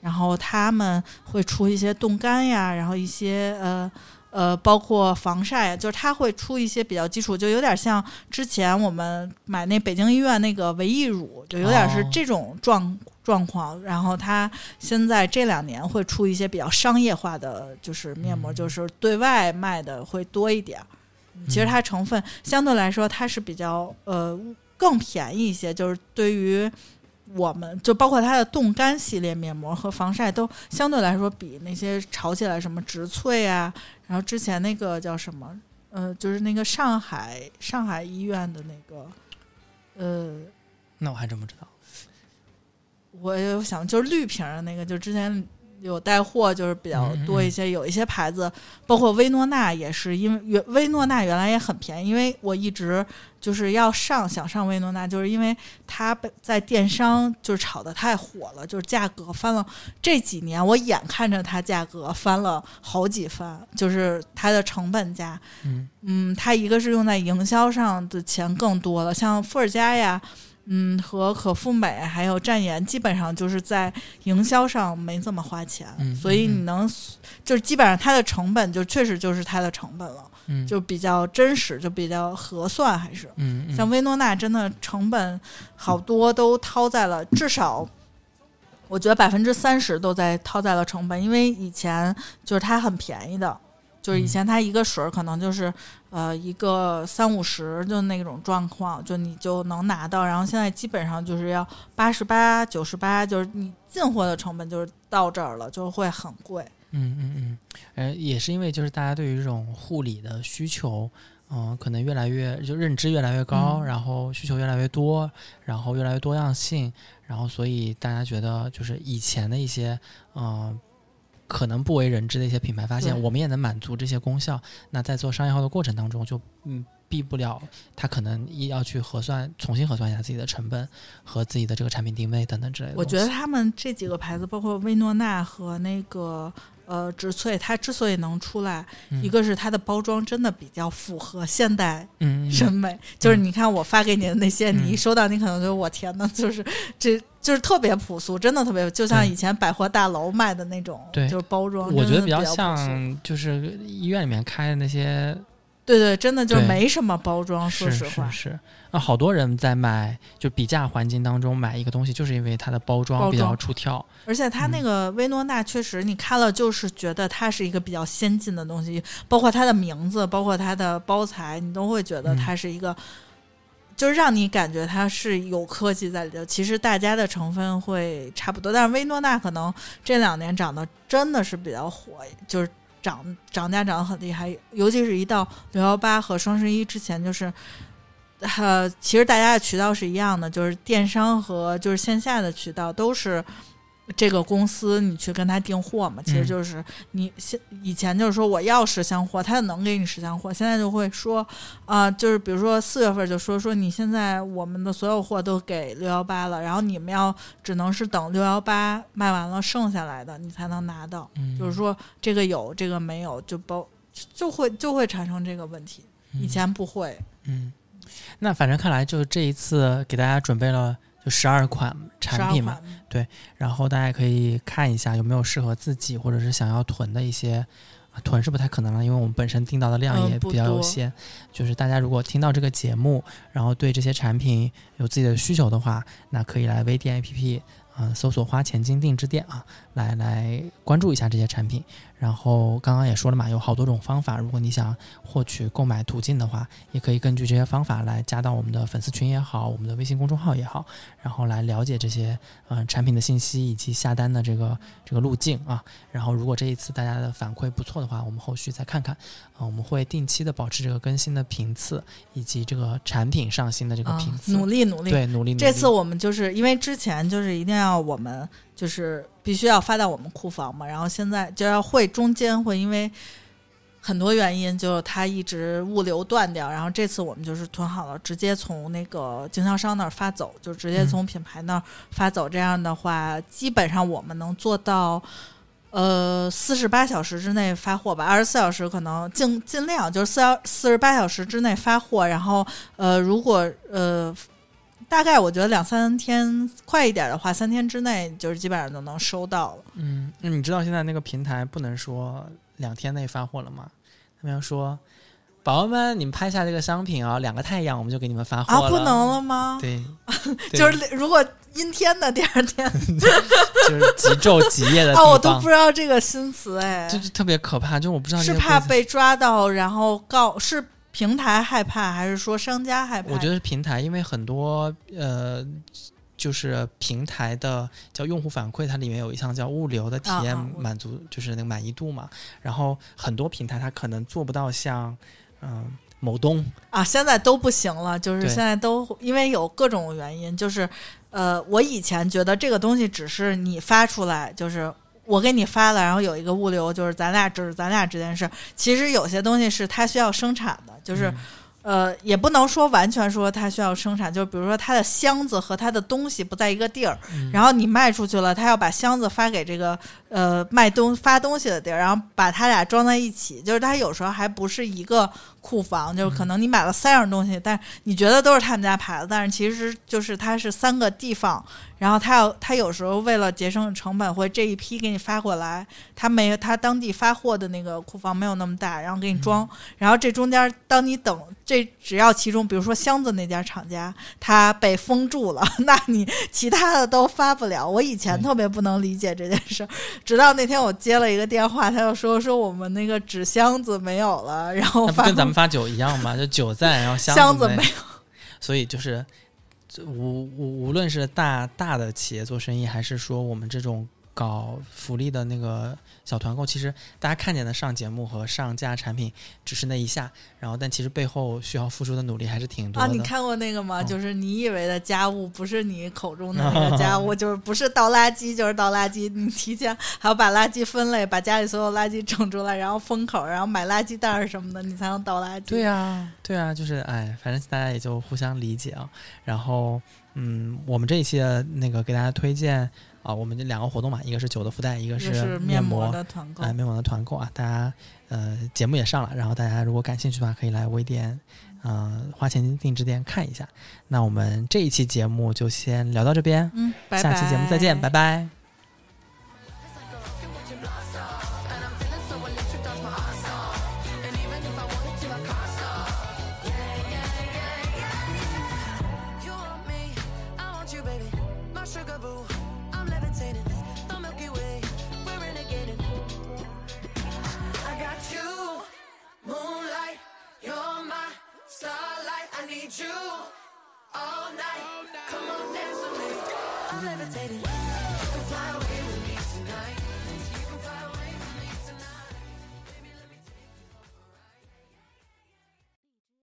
然后他们会出一些冻干呀，然后一些呃。呃，包括防晒，就是它会出一些比较基础，就有点像之前我们买那北京医院那个维 E 乳，就有点是哦这种状、状况。然后它现在这两年会出一些比较商业化的，就是面膜，嗯就是对外卖的会多一点儿。其实它成分相对来说它是比较呃更便宜一些，就是对于我们就包括它的冻干系列面膜和防晒都相对来说比那些炒起来什么植萃啊，然后之前那个叫什么呃，就是那个上海上海医院的那个呃，那我还真不知道。我有想就是绿瓶儿的那个，就之前有带货，就是比较多一些，有一些牌子，包括薇诺娜也是，因为原薇诺娜原来也很便宜，因为我一直就是要上想上薇诺娜，就是因为它被在电商就是炒的太火了，就是价格翻了。这几年我眼看着它价格翻了好几番，就是它的成本价，嗯嗯，它一个是用在营销上的钱更多了，像伏尔加呀。嗯，和可复美还有战颜，基本上就是在营销上没怎么花钱，嗯所以嗯你能就是基本上它的成本就确实就是它的成本了，嗯，就比较真实，就比较合算，还是像薇诺娜真的成本好多都掏在了，至少我觉得百分之三十都在掏在了成本，因为以前就是它很便宜的，就是以前它一个水儿可能就是呃一个三五十就那种状况，就你就能拿到，然后现在基本上就是要八十八、九十八，就是你进货的成本就是到这儿了，就会很贵。嗯嗯嗯，呃，也是因为就是大家对于这种护理的需求，嗯、可能越来越就认知越来越高，嗯然后需求越来越多，然后越来越多样性，然后所以大家觉得就是以前的一些嗯、可能不为人知的一些品牌，发现我们也能满足这些功效，那在做商业化的过程当中就嗯。避不了，他可能一要去核算，重新核算一下自己的成本和自己的这个产品定位等等之类的。我觉得他们这几个牌子，包括薇诺娜和那个呃植萃，它之所以能出来，嗯。一个是它的包装真的比较符合现代审美，就是你看我发给你的那些，嗯你一收到，你可能觉得我天呐，就是这就是特别朴素，真的特别，就像以前百货大楼卖的那种，对就是包装，我觉得比较像就是医院里面开的那些对对，真的就没什么包装，说实话是。那啊，好多人在买就比价环境当中买一个东西，就是因为它的包装比较出挑。而且它那嗯个薇诺娜确实，你看了就是觉得它是一个比较先进的东西，包括它的名字，包括它的包材，你都会觉得嗯它是一个，就是让你感觉它是有科技在里头。其实大家的成分会差不多，但是薇诺娜可能这两年涨得真的是比较火，就是涨涨价涨得很厉害，尤其是一到六幺八和双十一之前，就是。呃，其实大家的渠道是一样的，就是电商和就是线下的渠道都是这个公司你去跟他订货嘛，其实嗯。就是你现以前就是说我要十箱货，他能给你十箱货，现在就会说啊、就是比如说四月份就说说你现在我们的所有货都给六幺八了，然后你们要只能是等六幺八卖完了剩下来的你才能拿到，嗯，就是说这个有这个没有就包就会就会产生这个问题，以前不会。嗯，那反正看来就这一次给大家准备了就十二款产品嘛，12款然后大家可以看一下有没有适合自己或者是想要囤的一些。啊囤是不太可能了，因为我们本身订到的量也比较有多限。就是大家如果听到这个节目，然后对这些产品有自己的需求的话，那可以来微店 APP，啊、搜索“花钱精定制店”啊，来来关注一下这些产品。然后刚刚也说了嘛，有好多种方法，如果你想获取购买途径的话，也可以根据这些方法来加到我们的粉丝群也好，我们的微信公众号也好，然后来了解这些嗯、呃产品的信息以及下单的这个这个路径啊。然后如果这一次大家的反馈不错的话，我们后续再看看啊、我们会定期的保持这个更新的频次以及这个产品上新的这个啊频次，努力努力。对努力努力。这次我们就是因为之前就是一定要我们就是必须要发到我们库房嘛，然后现在就要会中间会因为很多原因，就是它一直物流断掉，然后这次我们就是囤好了，直接从那个经销商那儿发走，就直接嗯从品牌那儿发走。这样的话，基本上我们能做到。呃，四十八小时之内发货吧，二十四小时可能尽尽量就是四小四十八小时之内发货，然后呃，如果呃，大概我觉得两三天快一点的话，三天之内就是基本上就能收到了。嗯，那你知道现在那个平台不能说两天内发货了吗？他们要说，宝宝们，你们拍下这个商品啊，两个太阳我们就给你们发货了啊，不能了吗？对，对就是如果阴天的第二天 就是极昼极夜的地啊，我都不知道这个新词哎，就是特别可怕，就我不知道这是怕被抓到，然后告是平台害怕，还是说商家害怕？我觉得是平台，因为很多呃，就是平台的叫用户反馈，它里面有一项叫物流的体验啊啊我满足，就是那个满意度嘛。然后很多平台它可能做不到像嗯、某东，啊，现在都不行了，就是现在都因为有各种原因，就是呃，我以前觉得这个东西只是你发出来，就是我给你发了，然后有一个物流，就是咱俩只是咱俩之间事。其实有些东西是它需要生产的，就是、呃，也不能说完全说它需要生产，就比如说它的箱子和它的东西不在一个地儿，嗯。然后你卖出去了，他要把箱子发给这个呃卖东发东西的地儿，然后把它俩装在一起，就是它有时候还不是一个库房，就是可能你买了三样东西，但你觉得都是他们家牌子，但是其实就是它是三个地方，然后他要他有时候为了节省成本，会这一批给你发过来，他没他当地发货的那个库房没有那么大，然后给你装，然后这中间当你等这只要其中，比如说箱子那家厂家它被封住了，那你其他的都发不了。我以前特别不能理解这件事儿，直到那天我接了一个电话，他就说说我们那个纸箱子没有了，然后发那不跟咱们发酒一样吗？就酒 在，然后箱箱子没有。所以就是无无无论是大大的企业做生意，还是说我们这种搞福利的那个小团购，其实大家看见的上节目和上架产品只是那一下，然后但其实背后需要付出的努力还是挺多的啊，你看过那个吗？哦就是你以为的家务，不是你口中的那个家务，就是不是倒垃圾就是倒垃圾。你提前还要把垃圾分类，把家里所有垃圾整出来，然后封口，然后买垃圾袋儿什么的，你才能倒垃圾。对啊，对啊，就是哎，反正大家也就互相理解啊。然后，嗯，我们这一期的那个给大家推荐啊，我们这两个活动嘛，一个是酒的福袋，一个这是面膜的团购。哎，面膜的团购啊，大家呃节目也上了，然后大家如果感兴趣的话，可以来微店，呃花钱定制店看一下。那我们这一期节目就先聊到这边，嗯，拜拜。下期节目再见，拜拜。Need you all night. Come on, dance with me. I'm levitating. You can fly away